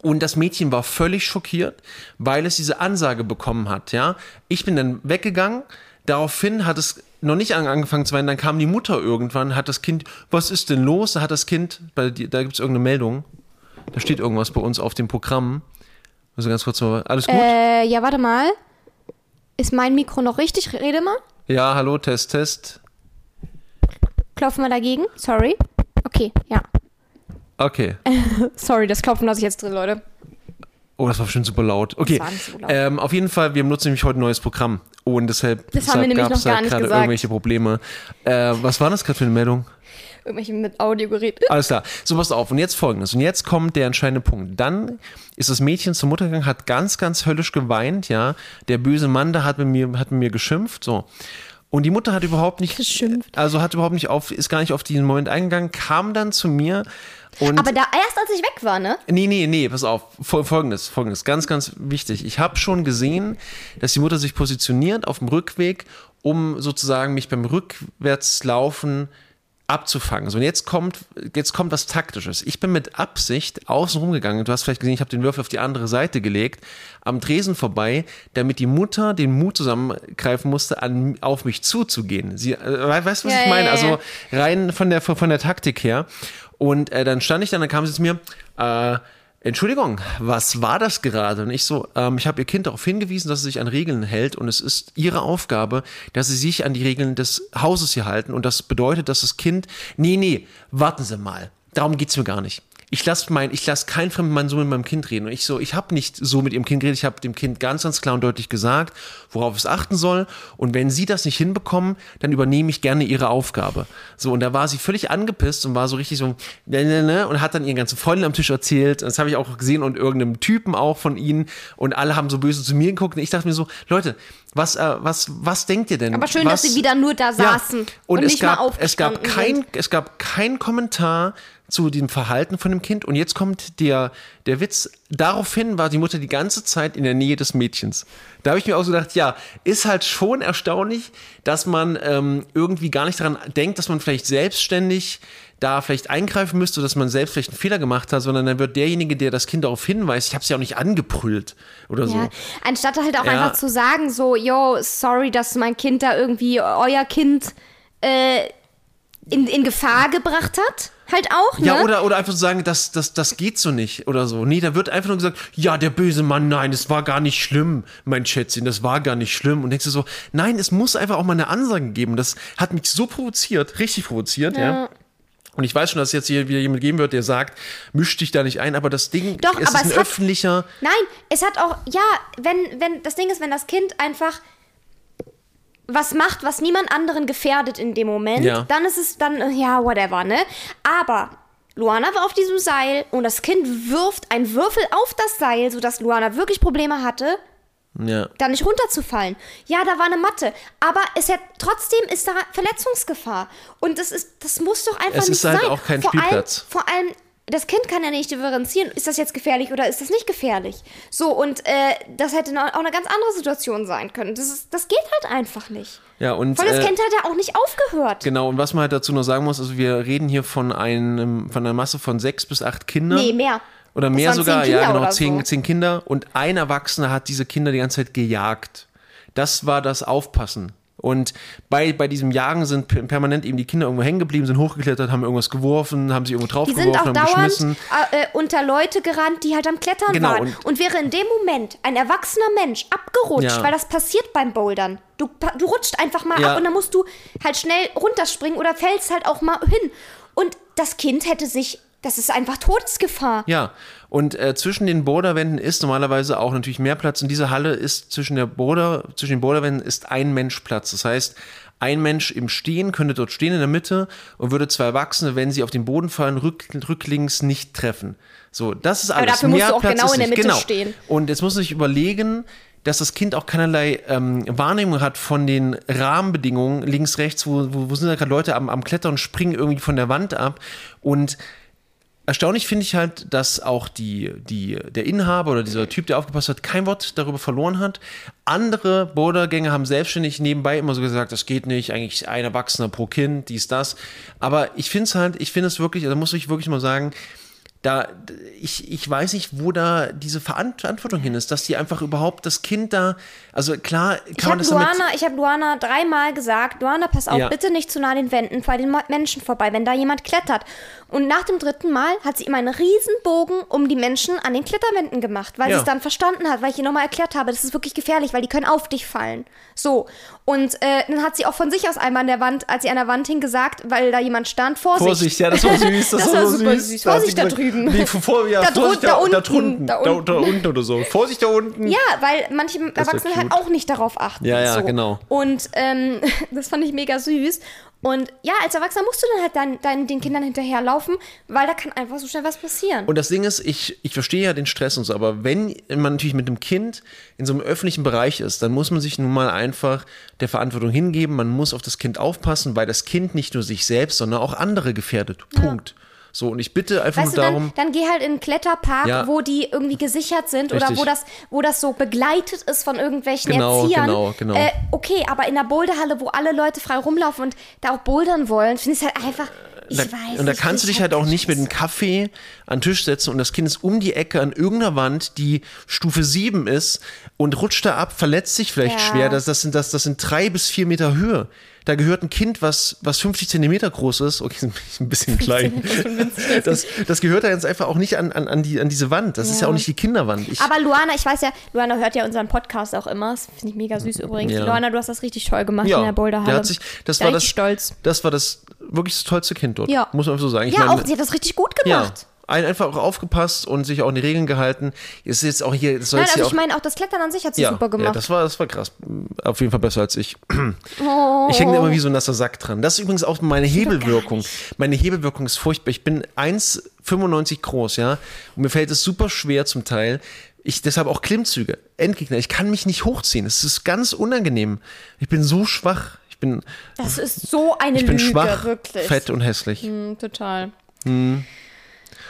Und das Mädchen war völlig schockiert, weil es diese Ansage bekommen hat, ja. Ich bin dann weggegangen, daraufhin hat es noch nicht an- angefangen zu weinen, dann kam die Mutter irgendwann, hat das Kind, was ist denn los? Da hat das Kind, bei, da gibt es irgendeine Meldung, da steht irgendwas bei uns auf dem Programm. Also ganz kurz mal, alles gut? Äh, ja, warte mal. Ist mein Mikro noch richtig? Rede mal. Ja, hallo, Test, Test. Klopfen wir dagegen. Sorry. Okay, ja. Okay. *laughs* Sorry, das Klopfen lasse ich jetzt drin, Leute. Oh, das war bestimmt super laut. Okay. So laut. Ähm, auf jeden Fall, wir benutzen nämlich heute ein neues Programm. Und deshalb, deshalb noch gar da gerade irgendwelche Probleme. Äh, was war das gerade für eine Meldung? Irgendwelche mit Audiogerät. Alles klar. So, pass auf. Und jetzt folgendes. Und jetzt kommt der entscheidende Punkt. Dann ist das Mädchen zur Mutter gegangen, hat ganz, ganz höllisch geweint, ja. Der böse Mann da hat mit mir, hat mit mir geschimpft, so. Und die Mutter hat überhaupt nicht, Geschimpft. also hat überhaupt nicht auf, ist gar nicht auf diesen Moment eingegangen, kam dann zu mir und. Aber da erst als ich weg war, ne? Nee, nee, nee, pass auf. Fol- Folgendes, folgendes, ganz, ganz wichtig. Ich habe schon gesehen, dass die Mutter sich positioniert auf dem Rückweg, um sozusagen mich beim Rückwärtslaufen abzufangen. So, und jetzt kommt, jetzt kommt was Taktisches. Ich bin mit Absicht außen rumgegangen. Du hast vielleicht gesehen, ich habe den Würfel auf die andere Seite gelegt, am Tresen vorbei, damit die Mutter den Mut zusammengreifen musste, an, auf mich zuzugehen. Sie, äh, weißt du, was Ja, ich meine? ja, Also ja. rein von der, von der Taktik her. Und äh, dann stand ich da, dann kam sie zu mir, äh, Entschuldigung, was war das gerade? Und ich so, ähm, ich habe ihr Kind darauf hingewiesen, dass es sich an Regeln hält und es ist ihre Aufgabe, dass sie sich an die Regeln des Hauses hier halten und das bedeutet, dass das Kind, nee, nee, warten Sie mal, darum geht's mir gar nicht. Ich lasse mein, ich lasse keinen fremden Mann so mit meinem Kind reden. Und ich so, ich habe nicht so mit ihrem Kind geredet. Ich habe dem Kind ganz, ganz klar und deutlich gesagt, worauf es achten soll. Und wenn sie das nicht hinbekommen, dann übernehme ich gerne ihre Aufgabe. So, und da war sie völlig angepisst und war so richtig so, ne, ne, ne, und hat dann ihren ganzen Freunden am Tisch erzählt. Das habe ich auch gesehen und irgendeinem Typen auch von ihnen. Und alle haben so böse zu mir geguckt. Und ich dachte mir so, Leute, was, äh, was, was denkt ihr denn? Aber schön, was, dass sie wieder nur da saßen und, und, es nicht gab, mal es gab kein, sind. es gab kein Kommentar zu dem Verhalten von dem Kind. Und jetzt kommt der, der Witz. Daraufhin war die Mutter die ganze Zeit in der Nähe des Mädchens. Da habe ich mir auch so gedacht, ja, ist halt schon erstaunlich, dass man ähm, irgendwie gar nicht daran denkt, dass man vielleicht selbstständig da vielleicht eingreifen müsste, dass man selbst vielleicht einen Fehler gemacht hat, sondern dann wird derjenige, der das Kind darauf hinweist, ich habe es ja auch nicht angebrüllt oder so. Ja, anstatt halt auch Ja. einfach zu sagen, so, yo, sorry, dass mein Kind da irgendwie, euer Kind äh, in, in Gefahr gebracht hat. Halt auch, ne? Ja, oder, oder einfach so sagen, das, das, das geht so nicht oder so. Nee, da wird einfach nur gesagt, ja, der böse Mann, nein, das war gar nicht schlimm, mein Schätzchen, das war gar nicht schlimm. Und denkst du so, nein, es muss einfach auch mal eine Ansage geben. Das hat mich so provoziert, richtig provoziert, ja. Und ich weiß schon, dass es jetzt hier wieder jemand geben wird, der sagt, misch dich da nicht ein, aber das Ding Doch, es aber ist ein es hat- öffentlicher. Nein, es hat auch, ja, wenn, wenn, das Ding ist, wenn das Kind einfach was macht, was niemand anderen gefährdet in dem Moment, Ja. dann ist es dann, äh, ja, whatever, ne? Aber Luana war auf diesem Seil und das Kind wirft einen Würfel auf das Seil, sodass Luana wirklich Probleme hatte, Ja. da nicht runterzufallen. Ja, da war eine Matte, aber es hat, trotzdem ist da Verletzungsgefahr. Und das ist, das muss doch einfach Es nicht ist halt sein. auch kein vor Spielplatz. Allem, vor allem, das Kind kann ja nicht differenzieren, ist das jetzt gefährlich oder ist das nicht gefährlich. So, und äh, das hätte auch eine ganz andere Situation sein können. Das, ist, das geht halt einfach nicht. Ja, und. Allem, das äh, Kind hat ja auch nicht aufgehört. Genau, und was man halt dazu noch sagen muss, also wir reden hier von einem, von einer Masse von sechs bis acht Kindern. Nee, mehr. Oder Das mehr sogar, ja, genau, zehn, so. zehn Kinder. Und ein Erwachsener hat diese Kinder die ganze Zeit gejagt. Das war das Aufpassen. Und bei, bei diesem Jagen sind per- permanent eben die Kinder irgendwo hängen geblieben, sind hochgeklettert, haben irgendwas geworfen, haben sich irgendwo draufgeworfen, auch haben dauernd geschmissen. äh, äh, unter Leute gerannt, die halt am Klettern Genau, waren. und- Und, wäre in dem Moment ein erwachsener Mensch abgerutscht, Ja. weil das passiert beim Bouldern. Du, du rutscht einfach mal Ja. ab und dann musst du halt schnell runterspringen oder fällst halt auch mal hin. Und das Kind hätte sich, das ist einfach Todesgefahr. Ja, und äh, zwischen den Borderwänden ist normalerweise auch natürlich mehr Platz. Und diese Halle ist zwischen der Border, zwischen den Borderwänden ist ein Mensch Platz. Das heißt, ein Mensch im Stehen könnte dort stehen in der Mitte und würde zwei Erwachsene, wenn sie auf den Boden fallen, rück, rücklings nicht treffen. So, das ist alles. dafür musst Mehr du auch Platz genau in der. Mitte genau. stehen. Und jetzt muss man sich überlegen, dass das Kind auch keinerlei ähm, Wahrnehmung hat von den Rahmenbedingungen links, rechts, wo, wo, wo sind da gerade Leute am, am Klettern und springen irgendwie von der Wand ab. Und erstaunlich finde ich halt, dass auch die, die, der Inhaber oder dieser Typ, der aufgepasst hat, kein Wort darüber verloren hat. Andere Bordergänger haben selbstständig nebenbei immer so gesagt, das geht nicht, eigentlich ein Erwachsener pro Kind, dies, das. Aber ich finde es halt, ich finde es wirklich, da muss ich wirklich mal sagen, da, ich, ich weiß nicht, wo da diese Verantwortung hin ist, dass die einfach überhaupt das Kind da, also klar kann Ich man habe das damit, Luana, ich hab Luana dreimal gesagt, Luana, pass auf, Ja. bitte nicht zu nah an den Wänden, bei den Menschen vorbei, wenn da jemand klettert. Und nach dem dritten Mal hat sie immer einen riesen Bogen um die Menschen an den Kletterwänden gemacht, weil Ja. sie es dann verstanden hat, weil ich ihr nochmal erklärt habe, das ist wirklich gefährlich, weil die können auf dich fallen. So. Und äh, dann hat sie auch von sich aus einmal an der Wand, als sie an der Wand hing, gesagt, weil da jemand stand, Vorsicht. Vorsicht, ja, das war süß, *laughs* das, Das war so super süß. süß. Da Vorsicht da gesagt, drüben. Nee, vor, ja, Da Vorsicht da unten, da drunten, da da, unten. da unten oder so. Vorsicht da unten. Ja, weil manche Erwachsene halt auch nicht darauf achten. Ja, ja, so. genau. Und ähm, *laughs* das fand ich mega süß. Und ja, als Erwachsener musst du dann halt dein, dein, den Kindern hinterherlaufen, weil da kann einfach so schnell was passieren. Und das Ding ist, ich, ich verstehe ja den Stress und so, aber wenn man natürlich mit einem Kind in so einem öffentlichen Bereich ist, dann muss man sich nun mal einfach der Verantwortung hingeben. Man muss auf das Kind aufpassen, weil das Kind nicht nur sich selbst, sondern auch andere gefährdet. Punkt. So, und ich bitte einfach Weißt nur du, darum. dann, dann geh halt in einen Kletterpark, Ja. wo die irgendwie gesichert sind oder Richtig. wo das, wo das so begleitet ist von irgendwelchen Genau, Erziehern. genau, genau. Äh, okay, aber in der Boulderhalle, wo alle Leute frei rumlaufen und da auch bouldern wollen, finde ich es halt einfach. Ich da, weiß und da nicht, kannst du dich ich halt auch nicht mit einem. Kaffee an den Tisch setzen und das Kind ist um die Ecke an irgendeiner Wand, die Stufe 7 ist und rutscht da ab, verletzt sich vielleicht Ja. schwer. Das, das, sind, das, das sind drei bis vier Meter Höhe. Da gehört ein Kind, was, was 50 Zentimeter groß ist, okay, *laughs* ein bisschen klein. Das, das gehört da jetzt einfach auch nicht an, an, an, die, an diese Wand. Das ist ja Ja. auch nicht die Kinderwand. Ich, Aber Luana, ich weiß ja, Luana hört ja unseren Podcast auch immer. Das finde ich mega süß übrigens. Ja. Luana, du hast das richtig toll gemacht ja, in der Boulderhalle. der hat sich, das Da war das, stolz. das war das wirklich das tollste Kind dort. Ja. Muss man einfach so sagen. Ich Ja, meine, auch, sie hat das richtig gut Ja, gemacht. Ein, einfach auch aufgepasst und sich auch an die Regeln gehalten. Ist jetzt auch hier, das soll Nein, aber ich meine, auch das Klettern an sich hat sie ja, super ja, gemacht. das war, das war krass. Auf jeden Fall besser als ich. oh. Ich hänge immer wie so ein nasser Sack dran. Das ist übrigens auch meine Hebelwirkung. Meine Hebelwirkung ist furchtbar. Ich bin 1,95 groß, ja. Und mir fällt es super schwer zum Teil. Ich, deshalb auch Klimmzüge, Endgegner. Ich kann mich nicht hochziehen. Es ist ganz unangenehm. Ich bin so schwach. Ich bin, Das ist so eine ich bin Lüge, schwach, wirklich. fett und hässlich. Hm, total.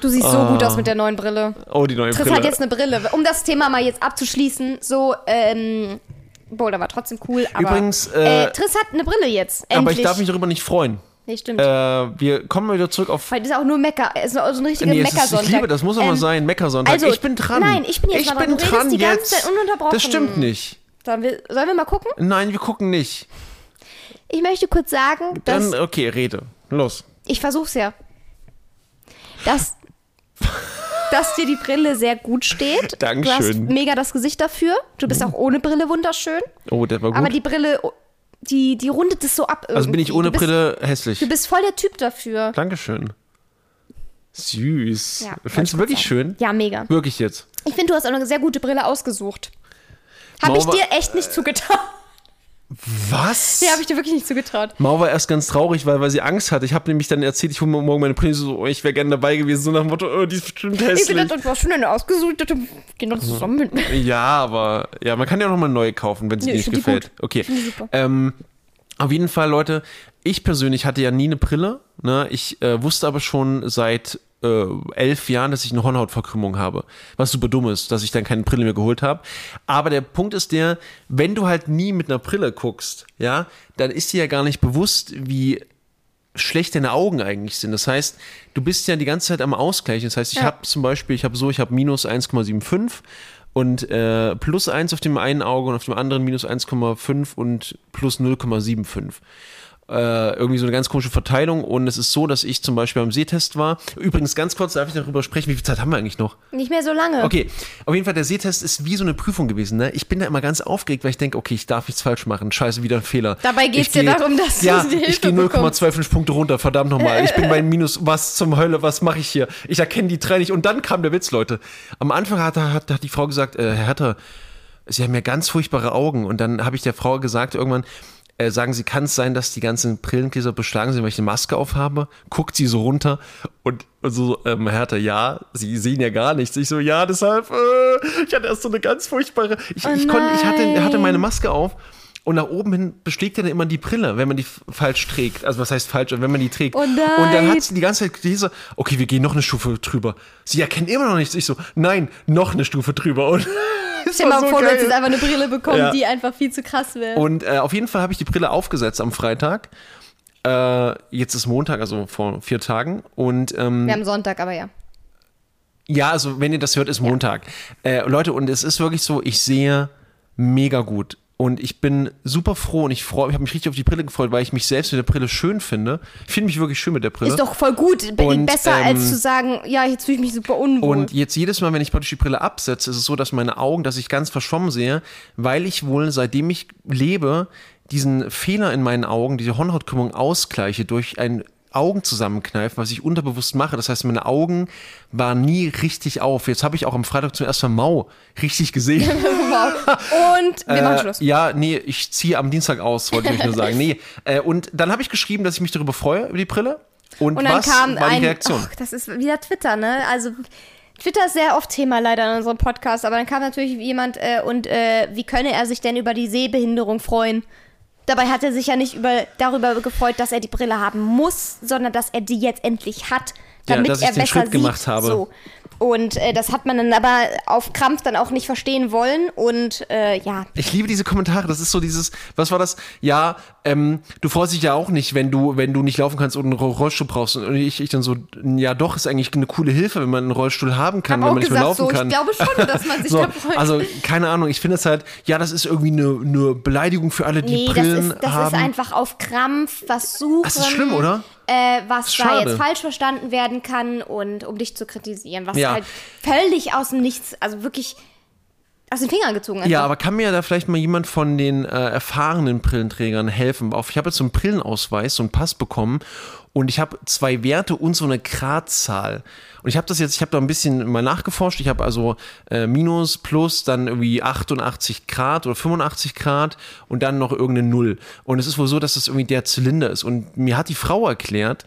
Du siehst so gut aus mit der neuen Brille. Oh, die neue Triss Brille. hat jetzt eine Brille. Um das Thema mal jetzt abzuschließen, so, ähm, Boulder war trotzdem cool, aber. Übrigens, äh, äh, Triss hat eine Brille jetzt. Endlich. Aber ich darf mich darüber nicht freuen. Nee, stimmt. Äh, wir kommen wieder zurück auf Heute ist auch nur Mecker. Es ist so ein richtiger Nee, Meckersonntag. ich liebe, das muss auch mal Ähm, sein, Meckersonntag. also, ich bin dran. nein, ich bin jetzt ich mal dran. bin Du dran die ganze jetzt. Zeit ununterbrochen. Das stimmt nicht. Sollen wir, sollen wir mal gucken? Nein, wir gucken nicht. Ich möchte kurz sagen, dass. Dann, okay, rede. Los. Ich versuch's ja. Dass, dass dir die Brille sehr gut steht. Dankeschön. Du hast mega das Gesicht dafür. Du bist auch ohne Brille wunderschön. Oh, der war gut. Aber die Brille, die, die rundet es so ab. Irgendwie. also bin ich ohne bist, Brille hässlich. Du bist voll der Typ dafür. Dankeschön. Süß. Ja, Findest du wirklich kurz schön? Ja, mega. Wirklich jetzt. Ich finde, du hast auch eine sehr gute Brille ausgesucht. Habe ich dir echt nicht zugetraut. Was? Nee, habe ich dir wirklich nicht zugetraut. Mau war erst ganz traurig, weil, weil sie Angst hatte. Ich habe nämlich dann erzählt, ich hole mir morgen meine Brille so, oh, ich wäre gerne dabei gewesen, so nach dem Motto, oh, die ist bestimmt Ich bin hässlich. du hast schon eine ausgesucht. Gehen doch zusammen mit mir. Ja, aber ja, man kann ja auch nochmal neue kaufen, wenn sie Nee, dir ich nicht gefällt. Okay. Ähm, auf jeden Fall, Leute, ich persönlich hatte ja nie eine Brille. Ne? Ich äh, wusste aber schon seit äh, elf Jahren, dass ich eine Hornhautverkrümmung habe. Was super dumm ist, dass ich dann keine Brille mehr geholt habe. Aber der Punkt ist der, wenn du halt nie mit einer Brille guckst, ja, dann ist dir ja gar nicht bewusst, wie schlecht deine Augen eigentlich sind. Das heißt, du bist ja die ganze Zeit am Ausgleich. Das heißt, ich Ja. habe zum Beispiel, ich habe so, ich habe minus 1,75 und äh, plus 1 auf dem einen Auge und auf dem anderen minus 1,5 und plus 0,75. Äh, irgendwie so eine ganz komische Verteilung und es ist so, dass ich zum Beispiel beim Sehtest war. Übrigens, ganz kurz darf ich darüber sprechen, wie viel Zeit haben wir eigentlich noch? Nicht mehr so lange. Okay, auf jeden Fall, der Sehtest ist wie so eine Prüfung gewesen. Ne? Ich bin da immer ganz aufgeregt, weil ich denke, okay, ich darf nichts falsch machen. Scheiße, wieder ein Fehler. Dabei geht's Ich dir geh- darum, dass du ja, die Hilfe ich gehe bekommst. 0,25 Punkte runter, verdammt nochmal. Ich bin bei Minus, was zum Hölle, was mache ich hier? Ich erkenne die drei nicht. Und dann kam der Witz, Leute. Am Anfang hat, hat, hat die Frau gesagt, äh, Herr Herter, Sie haben ja ganz furchtbare Augen. Und dann habe ich der Frau gesagt, irgendwann, äh, sagen Sie, kann es sein, dass die ganzen Brillengläser beschlagen sind, weil ich eine Maske aufhabe? Guckt sie so runter und, und so, ähm, Hertha, ja, Sie sehen ja gar nichts. Ich so, ja, deshalb, äh, ich hatte erst so eine ganz furchtbare, ich, Oh ich, konnte, ich, hatte, hatte meine Maske auf und nach oben hin beschlägt ja dann immer die Brille, wenn man die falsch trägt. Also was heißt falsch, wenn man die trägt. Oh. Und dann hat sie die ganze Zeit diese, okay, wir gehen noch eine Stufe drüber. Sie erkennt immer noch nichts. Ich so, nein, noch eine Stufe drüber. Und Stell mal so vor, du geil. hättest einfach eine Brille bekommen, Ja. die einfach viel zu krass wäre. Und äh, auf jeden Fall habe ich die Brille aufgesetzt am Freitag. Äh, jetzt ist Montag, also vor vier Tagen. Und ähm, Wir haben Sonntag, aber ja. ja, also wenn ihr das hört, ist Montag. Äh, Leute, und es ist wirklich so, ich sehe mega gut. Und ich bin super froh und ich freue, ich habe mich richtig auf die Brille gefreut, weil ich mich selbst mit der Brille schön finde. Ich finde mich wirklich schön mit der Brille. Ist doch voll gut. Und, Besser ähm, als zu sagen, ja, jetzt fühle ich mich super unwohl. Und jetzt jedes Mal, wenn ich praktisch die Brille absetze, ist es so, dass meine Augen, dass ich ganz verschwommen sehe, weil ich wohl, seitdem ich lebe, diesen Fehler in meinen Augen, diese Hornhautkrümmung ausgleiche durch ein Augenzusammenkneifen, was ich unterbewusst mache. Das heißt, meine Augen waren nie richtig auf. Jetzt habe ich auch am Freitag zum ersten Mal Mau richtig gesehen. *laughs* *laughs* Und wir machen Äh, Schluss. Ja, nee, ich ziehe am Dienstag aus, wollte ich nur sagen. *laughs* Nee. Äh, und dann habe ich geschrieben, dass ich mich darüber freue, über die Brille. Und, Und dann was kam war die ein. Reaktion? Ach, das ist wieder Twitter, ne? Also. Twitter ist sehr oft Thema leider in unserem Podcast, aber dann kam natürlich jemand äh, und äh, wie könne er sich denn über die Sehbehinderung freuen? Dabei hat er sich ja nicht über, darüber gefreut, dass er die Brille haben muss, sondern dass er die jetzt endlich hat. Ja, damit dass ich er den besser Schritt sieht. gemacht habe. So. Und äh, das hat man dann aber auf Krampf dann auch nicht verstehen wollen. Und äh, ja, Ich liebe diese Kommentare. Das ist so dieses, was war das? Ja, ähm, du freust dich ja auch nicht, wenn du, wenn du nicht laufen kannst und einen Ro- Rollstuhl brauchst. Und ich, ich dann so, ja doch, ist eigentlich eine coole Hilfe, wenn man einen Rollstuhl haben kann, wenn man nicht mehr laufen so, kann. ich glaube schon, dass man *laughs* sich so, da freut. Also, keine Ahnung, ich finde es halt, ja, das ist irgendwie eine, eine Beleidigung für alle, die nee, das Brillen ist, das haben. ist einfach auf Krampf was suchen. das ist schlimm, oder? Äh, was da Schade. jetzt falsch verstanden werden kann und um dich zu kritisieren, was Ja. halt völlig aus dem Nichts, also wirklich aus den Fingern gezogen ist. Ja, aber kann mir da vielleicht mal jemand von den äh, erfahrenen Brillenträgern helfen? Auf, ich habe jetzt so einen Brillenausweis, so einen Pass bekommen und ich habe zwei Werte und so eine Gradzahl. Und ich habe das jetzt, ich habe da ein bisschen mal nachgeforscht. Ich habe also äh, Minus, Plus, dann irgendwie 88 Grad oder 85 Grad und dann noch irgendeine Null. Und es ist wohl so, dass das irgendwie der Zylinder ist. Und mir hat die Frau erklärt,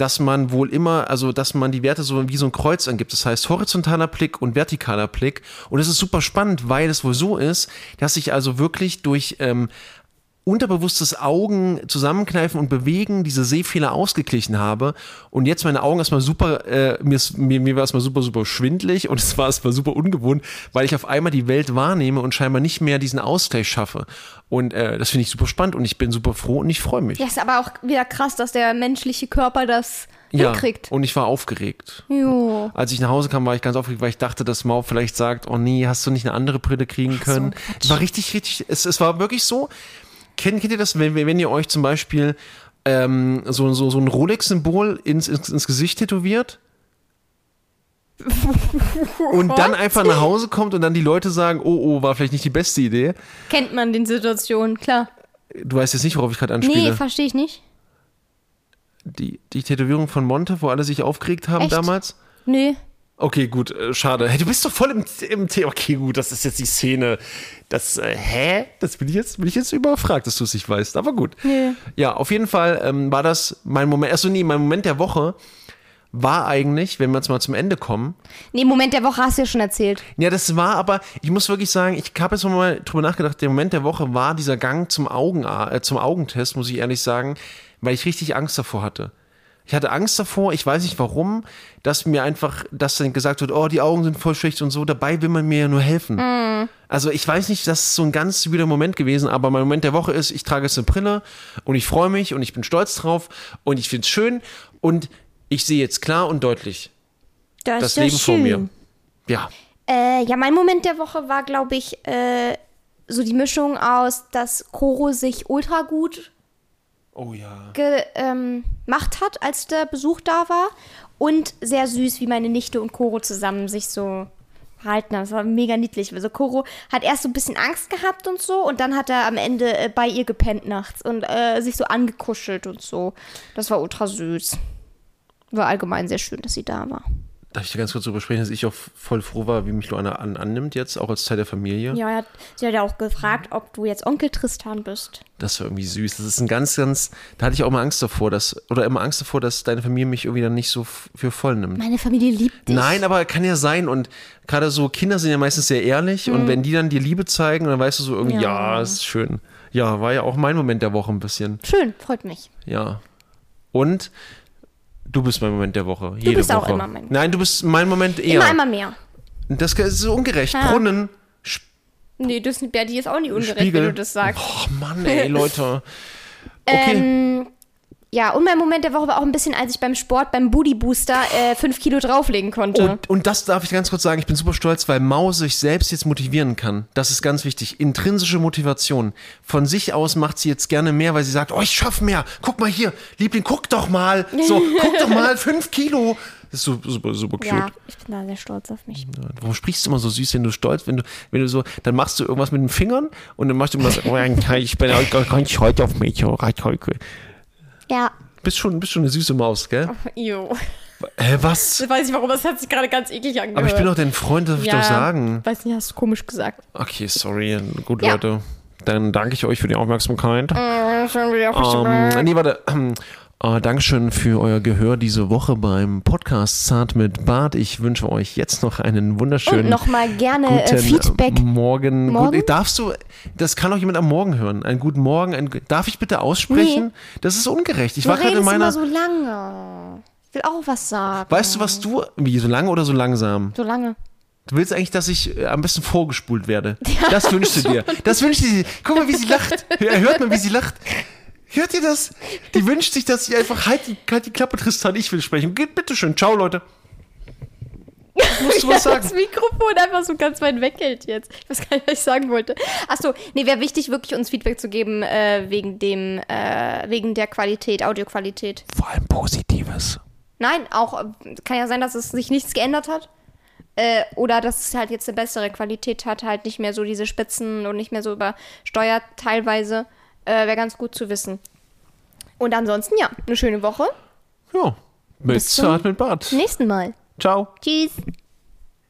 dass man wohl immer, also dass man die Werte so wie so ein Kreuz angibt. Das heißt horizontaler Blick und vertikaler Blick. Und es ist super spannend, weil es wohl so ist, dass ich also wirklich durch ähm, unterbewusstes Augen zusammenkneifen und bewegen diese Sehfehler ausgeglichen habe und jetzt meine Augen erstmal super, äh, mir, mir, mir war erstmal super, super schwindlig und *laughs* es war erstmal super ungewohnt, weil ich auf einmal die Welt wahrnehme und scheinbar nicht mehr diesen Ausgleich schaffe. Und äh, das finde ich super spannend und ich bin super froh und ich freue mich. Ja, ist aber auch wieder krass, dass der menschliche Körper das hinkriegt. und ich war aufgeregt. Jo. Als ich nach Hause kam, war ich ganz aufgeregt, weil ich dachte, dass Mau vielleicht sagt, oh nee, hast du nicht eine andere Brille kriegen können? Quatsch. war richtig, richtig, es, es war wirklich so. Kennt, kennt ihr das, wenn, wenn ihr euch zum Beispiel ähm, so, so, so ein Rolex-Symbol ins, ins, ins Gesicht tätowiert? *laughs* und dann einfach nach Hause kommt und dann die Leute sagen, oh, oh, war vielleicht nicht die beste Idee. Kennt man den Situationen, klar. Du weißt jetzt nicht, worauf ich gerade anspiele. Nee, verstehe ich nicht. die, die Tätowierung von Monte, wo alle sich aufgeregt haben Echt? damals? Nee. Okay, gut, äh, schade. Hey, du bist doch voll im, im Thema. Okay, gut, das ist jetzt die Szene. Das, äh, hä? Das bin ich jetzt, bin ich jetzt überfragt, dass du es nicht weißt. Aber gut. Nö. Ja, auf jeden Fall ähm, war das mein Moment. Achso, nee, mein Moment der Woche war eigentlich, wenn wir jetzt mal zum Ende kommen. Nee, Moment der Woche hast du ja schon erzählt. Ja, das war aber, ich muss wirklich sagen, ich habe jetzt mal drüber nachgedacht, der Moment der Woche war dieser Gang zum, Augen, äh, zum Augentest, muss ich ehrlich sagen, weil ich richtig Angst davor hatte. Ich hatte Angst davor, ich weiß nicht warum, dass mir einfach, dass dann gesagt wird, oh, die Augen sind voll schlecht und so, dabei will man mir ja nur helfen. Also ich weiß nicht, das ist so ein ganz wieder Moment gewesen, aber mein Moment der Woche ist, ich trage jetzt eine Brille und ich freue mich und ich bin stolz drauf und ich finde es schön und ich sehe jetzt klar und deutlich Das, das Leben vor schön. mir. Ja. Äh, ja, mein Moment der Woche war, glaube ich, äh, so die Mischung aus, dass Koro sich ultra gut Oh ja. gemacht ähm, hat, als der Besuch da war. Und sehr süß, wie meine Nichte und Koro zusammen sich so verhalten haben. Das war mega niedlich. Also Koro hat erst so ein bisschen Angst gehabt und so und dann hat er am Ende äh, bei ihr gepennt nachts und äh, sich so angekuschelt und so. Das war ultra süß. War allgemein sehr schön, dass sie da war. Darf ich dir ganz kurz darüber sprechen, dass ich auch voll froh war, wie mich Luana an, annimmt jetzt, auch als Teil der Familie? Ja, er hat, sie hat ja auch gefragt, ob du jetzt Onkel Tristan bist. Das war irgendwie süß. Das ist ein ganz, ganz, da hatte ich auch mal Angst davor, dass, oder immer Angst davor, dass deine Familie mich irgendwie dann nicht so für voll nimmt. Meine Familie liebt dich. Nein, aber kann ja sein und gerade so Kinder sind ja meistens sehr ehrlich und wenn die dann dir Liebe zeigen, dann weißt du so irgendwie, ja, Ja. ist schön. Ja, war ja auch mein Moment der Woche ein bisschen. Schön, freut mich. Ja. Und du bist mein Moment der Woche. Jede bist auch Woche. immer mein- Nein, du bist mein Moment eher. Immer einmal mehr. Das ist so ungerecht. Ja. Brunnen, Nee, das, ja, die ist auch nicht ungerecht, Spiegel. wenn du das sagst. Oh Mann, ey, Leute. *laughs* Okay. Ähm, ja, und mein Moment der Woche war auch ein bisschen, als ich beim Sport, beim Booty Booster, äh, fünf Kilo drauflegen konnte. Und, und das darf ich ganz kurz sagen, ich bin super stolz, weil Mau sich selbst jetzt motivieren kann. Das ist ganz wichtig. Intrinsische Motivation. Von sich aus macht sie jetzt gerne mehr, weil sie sagt, oh, ich schaff mehr. Guck mal hier, Liebling, guck doch mal. So, *laughs* guck doch mal, fünf Kilo. Das ist super, super, super cute. ja, ich bin da sehr stolz auf mich. Warum sprichst du immer so süß, wenn du stolz, wenn du, wenn du so, dann machst du irgendwas mit den Fingern und dann machst du immer so, oh, ich bin ganz stolz auf mich. oh, heute. Ja. Bist schon, bist schon eine süße Maus, gell? Jo. Hä, was? Ich weiß nicht warum, das hat sich gerade ganz eklig angehört. Aber ich bin doch dein Freund, darf ich ja, doch sagen. Weiß nicht, hast du komisch gesagt. Okay, sorry. Gut, Ja. Leute. Dann danke ich euch für die Aufmerksamkeit. Äh, schon wieder auf Ähm, nee, warte. Äh, Dankeschön für euer Gehör diese Woche beim Podcast Zart mit Bart. Ich wünsche euch jetzt noch einen wunderschönen Und nochmal gerne äh, guten Feedback. Morgen. Morgen? Gut, darfst du, das kann auch jemand am Morgen hören. Einen guten Morgen. Ein, darf ich bitte aussprechen? Das ist ungerecht. Ich Du war gerade in meiner. immer so lange. will auch was sagen. Weißt du, was du. Wie, so lange oder so langsam? So lange. Du willst eigentlich, dass ich äh, am besten vorgespult werde. *laughs* das wünschst du dir. Das wünscht sie. Guck mal, wie sie lacht. *laughs* Hört mal, wie sie lacht. Hört ihr das? Die wünscht sich, dass ich einfach halt die, halt die Klappe, Tristan, ich will sprechen. Geht bitte schön. Ciao, Leute. Musst du was *laughs* sagen? Das Mikrofon einfach so ganz weit weghält jetzt. Ich weiß gar nicht, was ich sagen wollte. Achso, nee, wäre wichtig, wirklich uns Feedback zu geben äh, wegen dem, äh, wegen der Qualität, Audioqualität. Vor allem Positives. Nein, auch äh, kann ja sein, dass es sich nichts geändert hat. Äh, oder dass es halt jetzt eine bessere Qualität hat, halt nicht mehr so diese Spitzen und nicht mehr so übersteuert teilweise. Äh, Wäre ganz gut zu wissen. Und ansonsten, ja, eine schöne Woche. Ja. Mit Bis zum Zart mit Bart. Nächsten Mal. Ciao. Tschüss.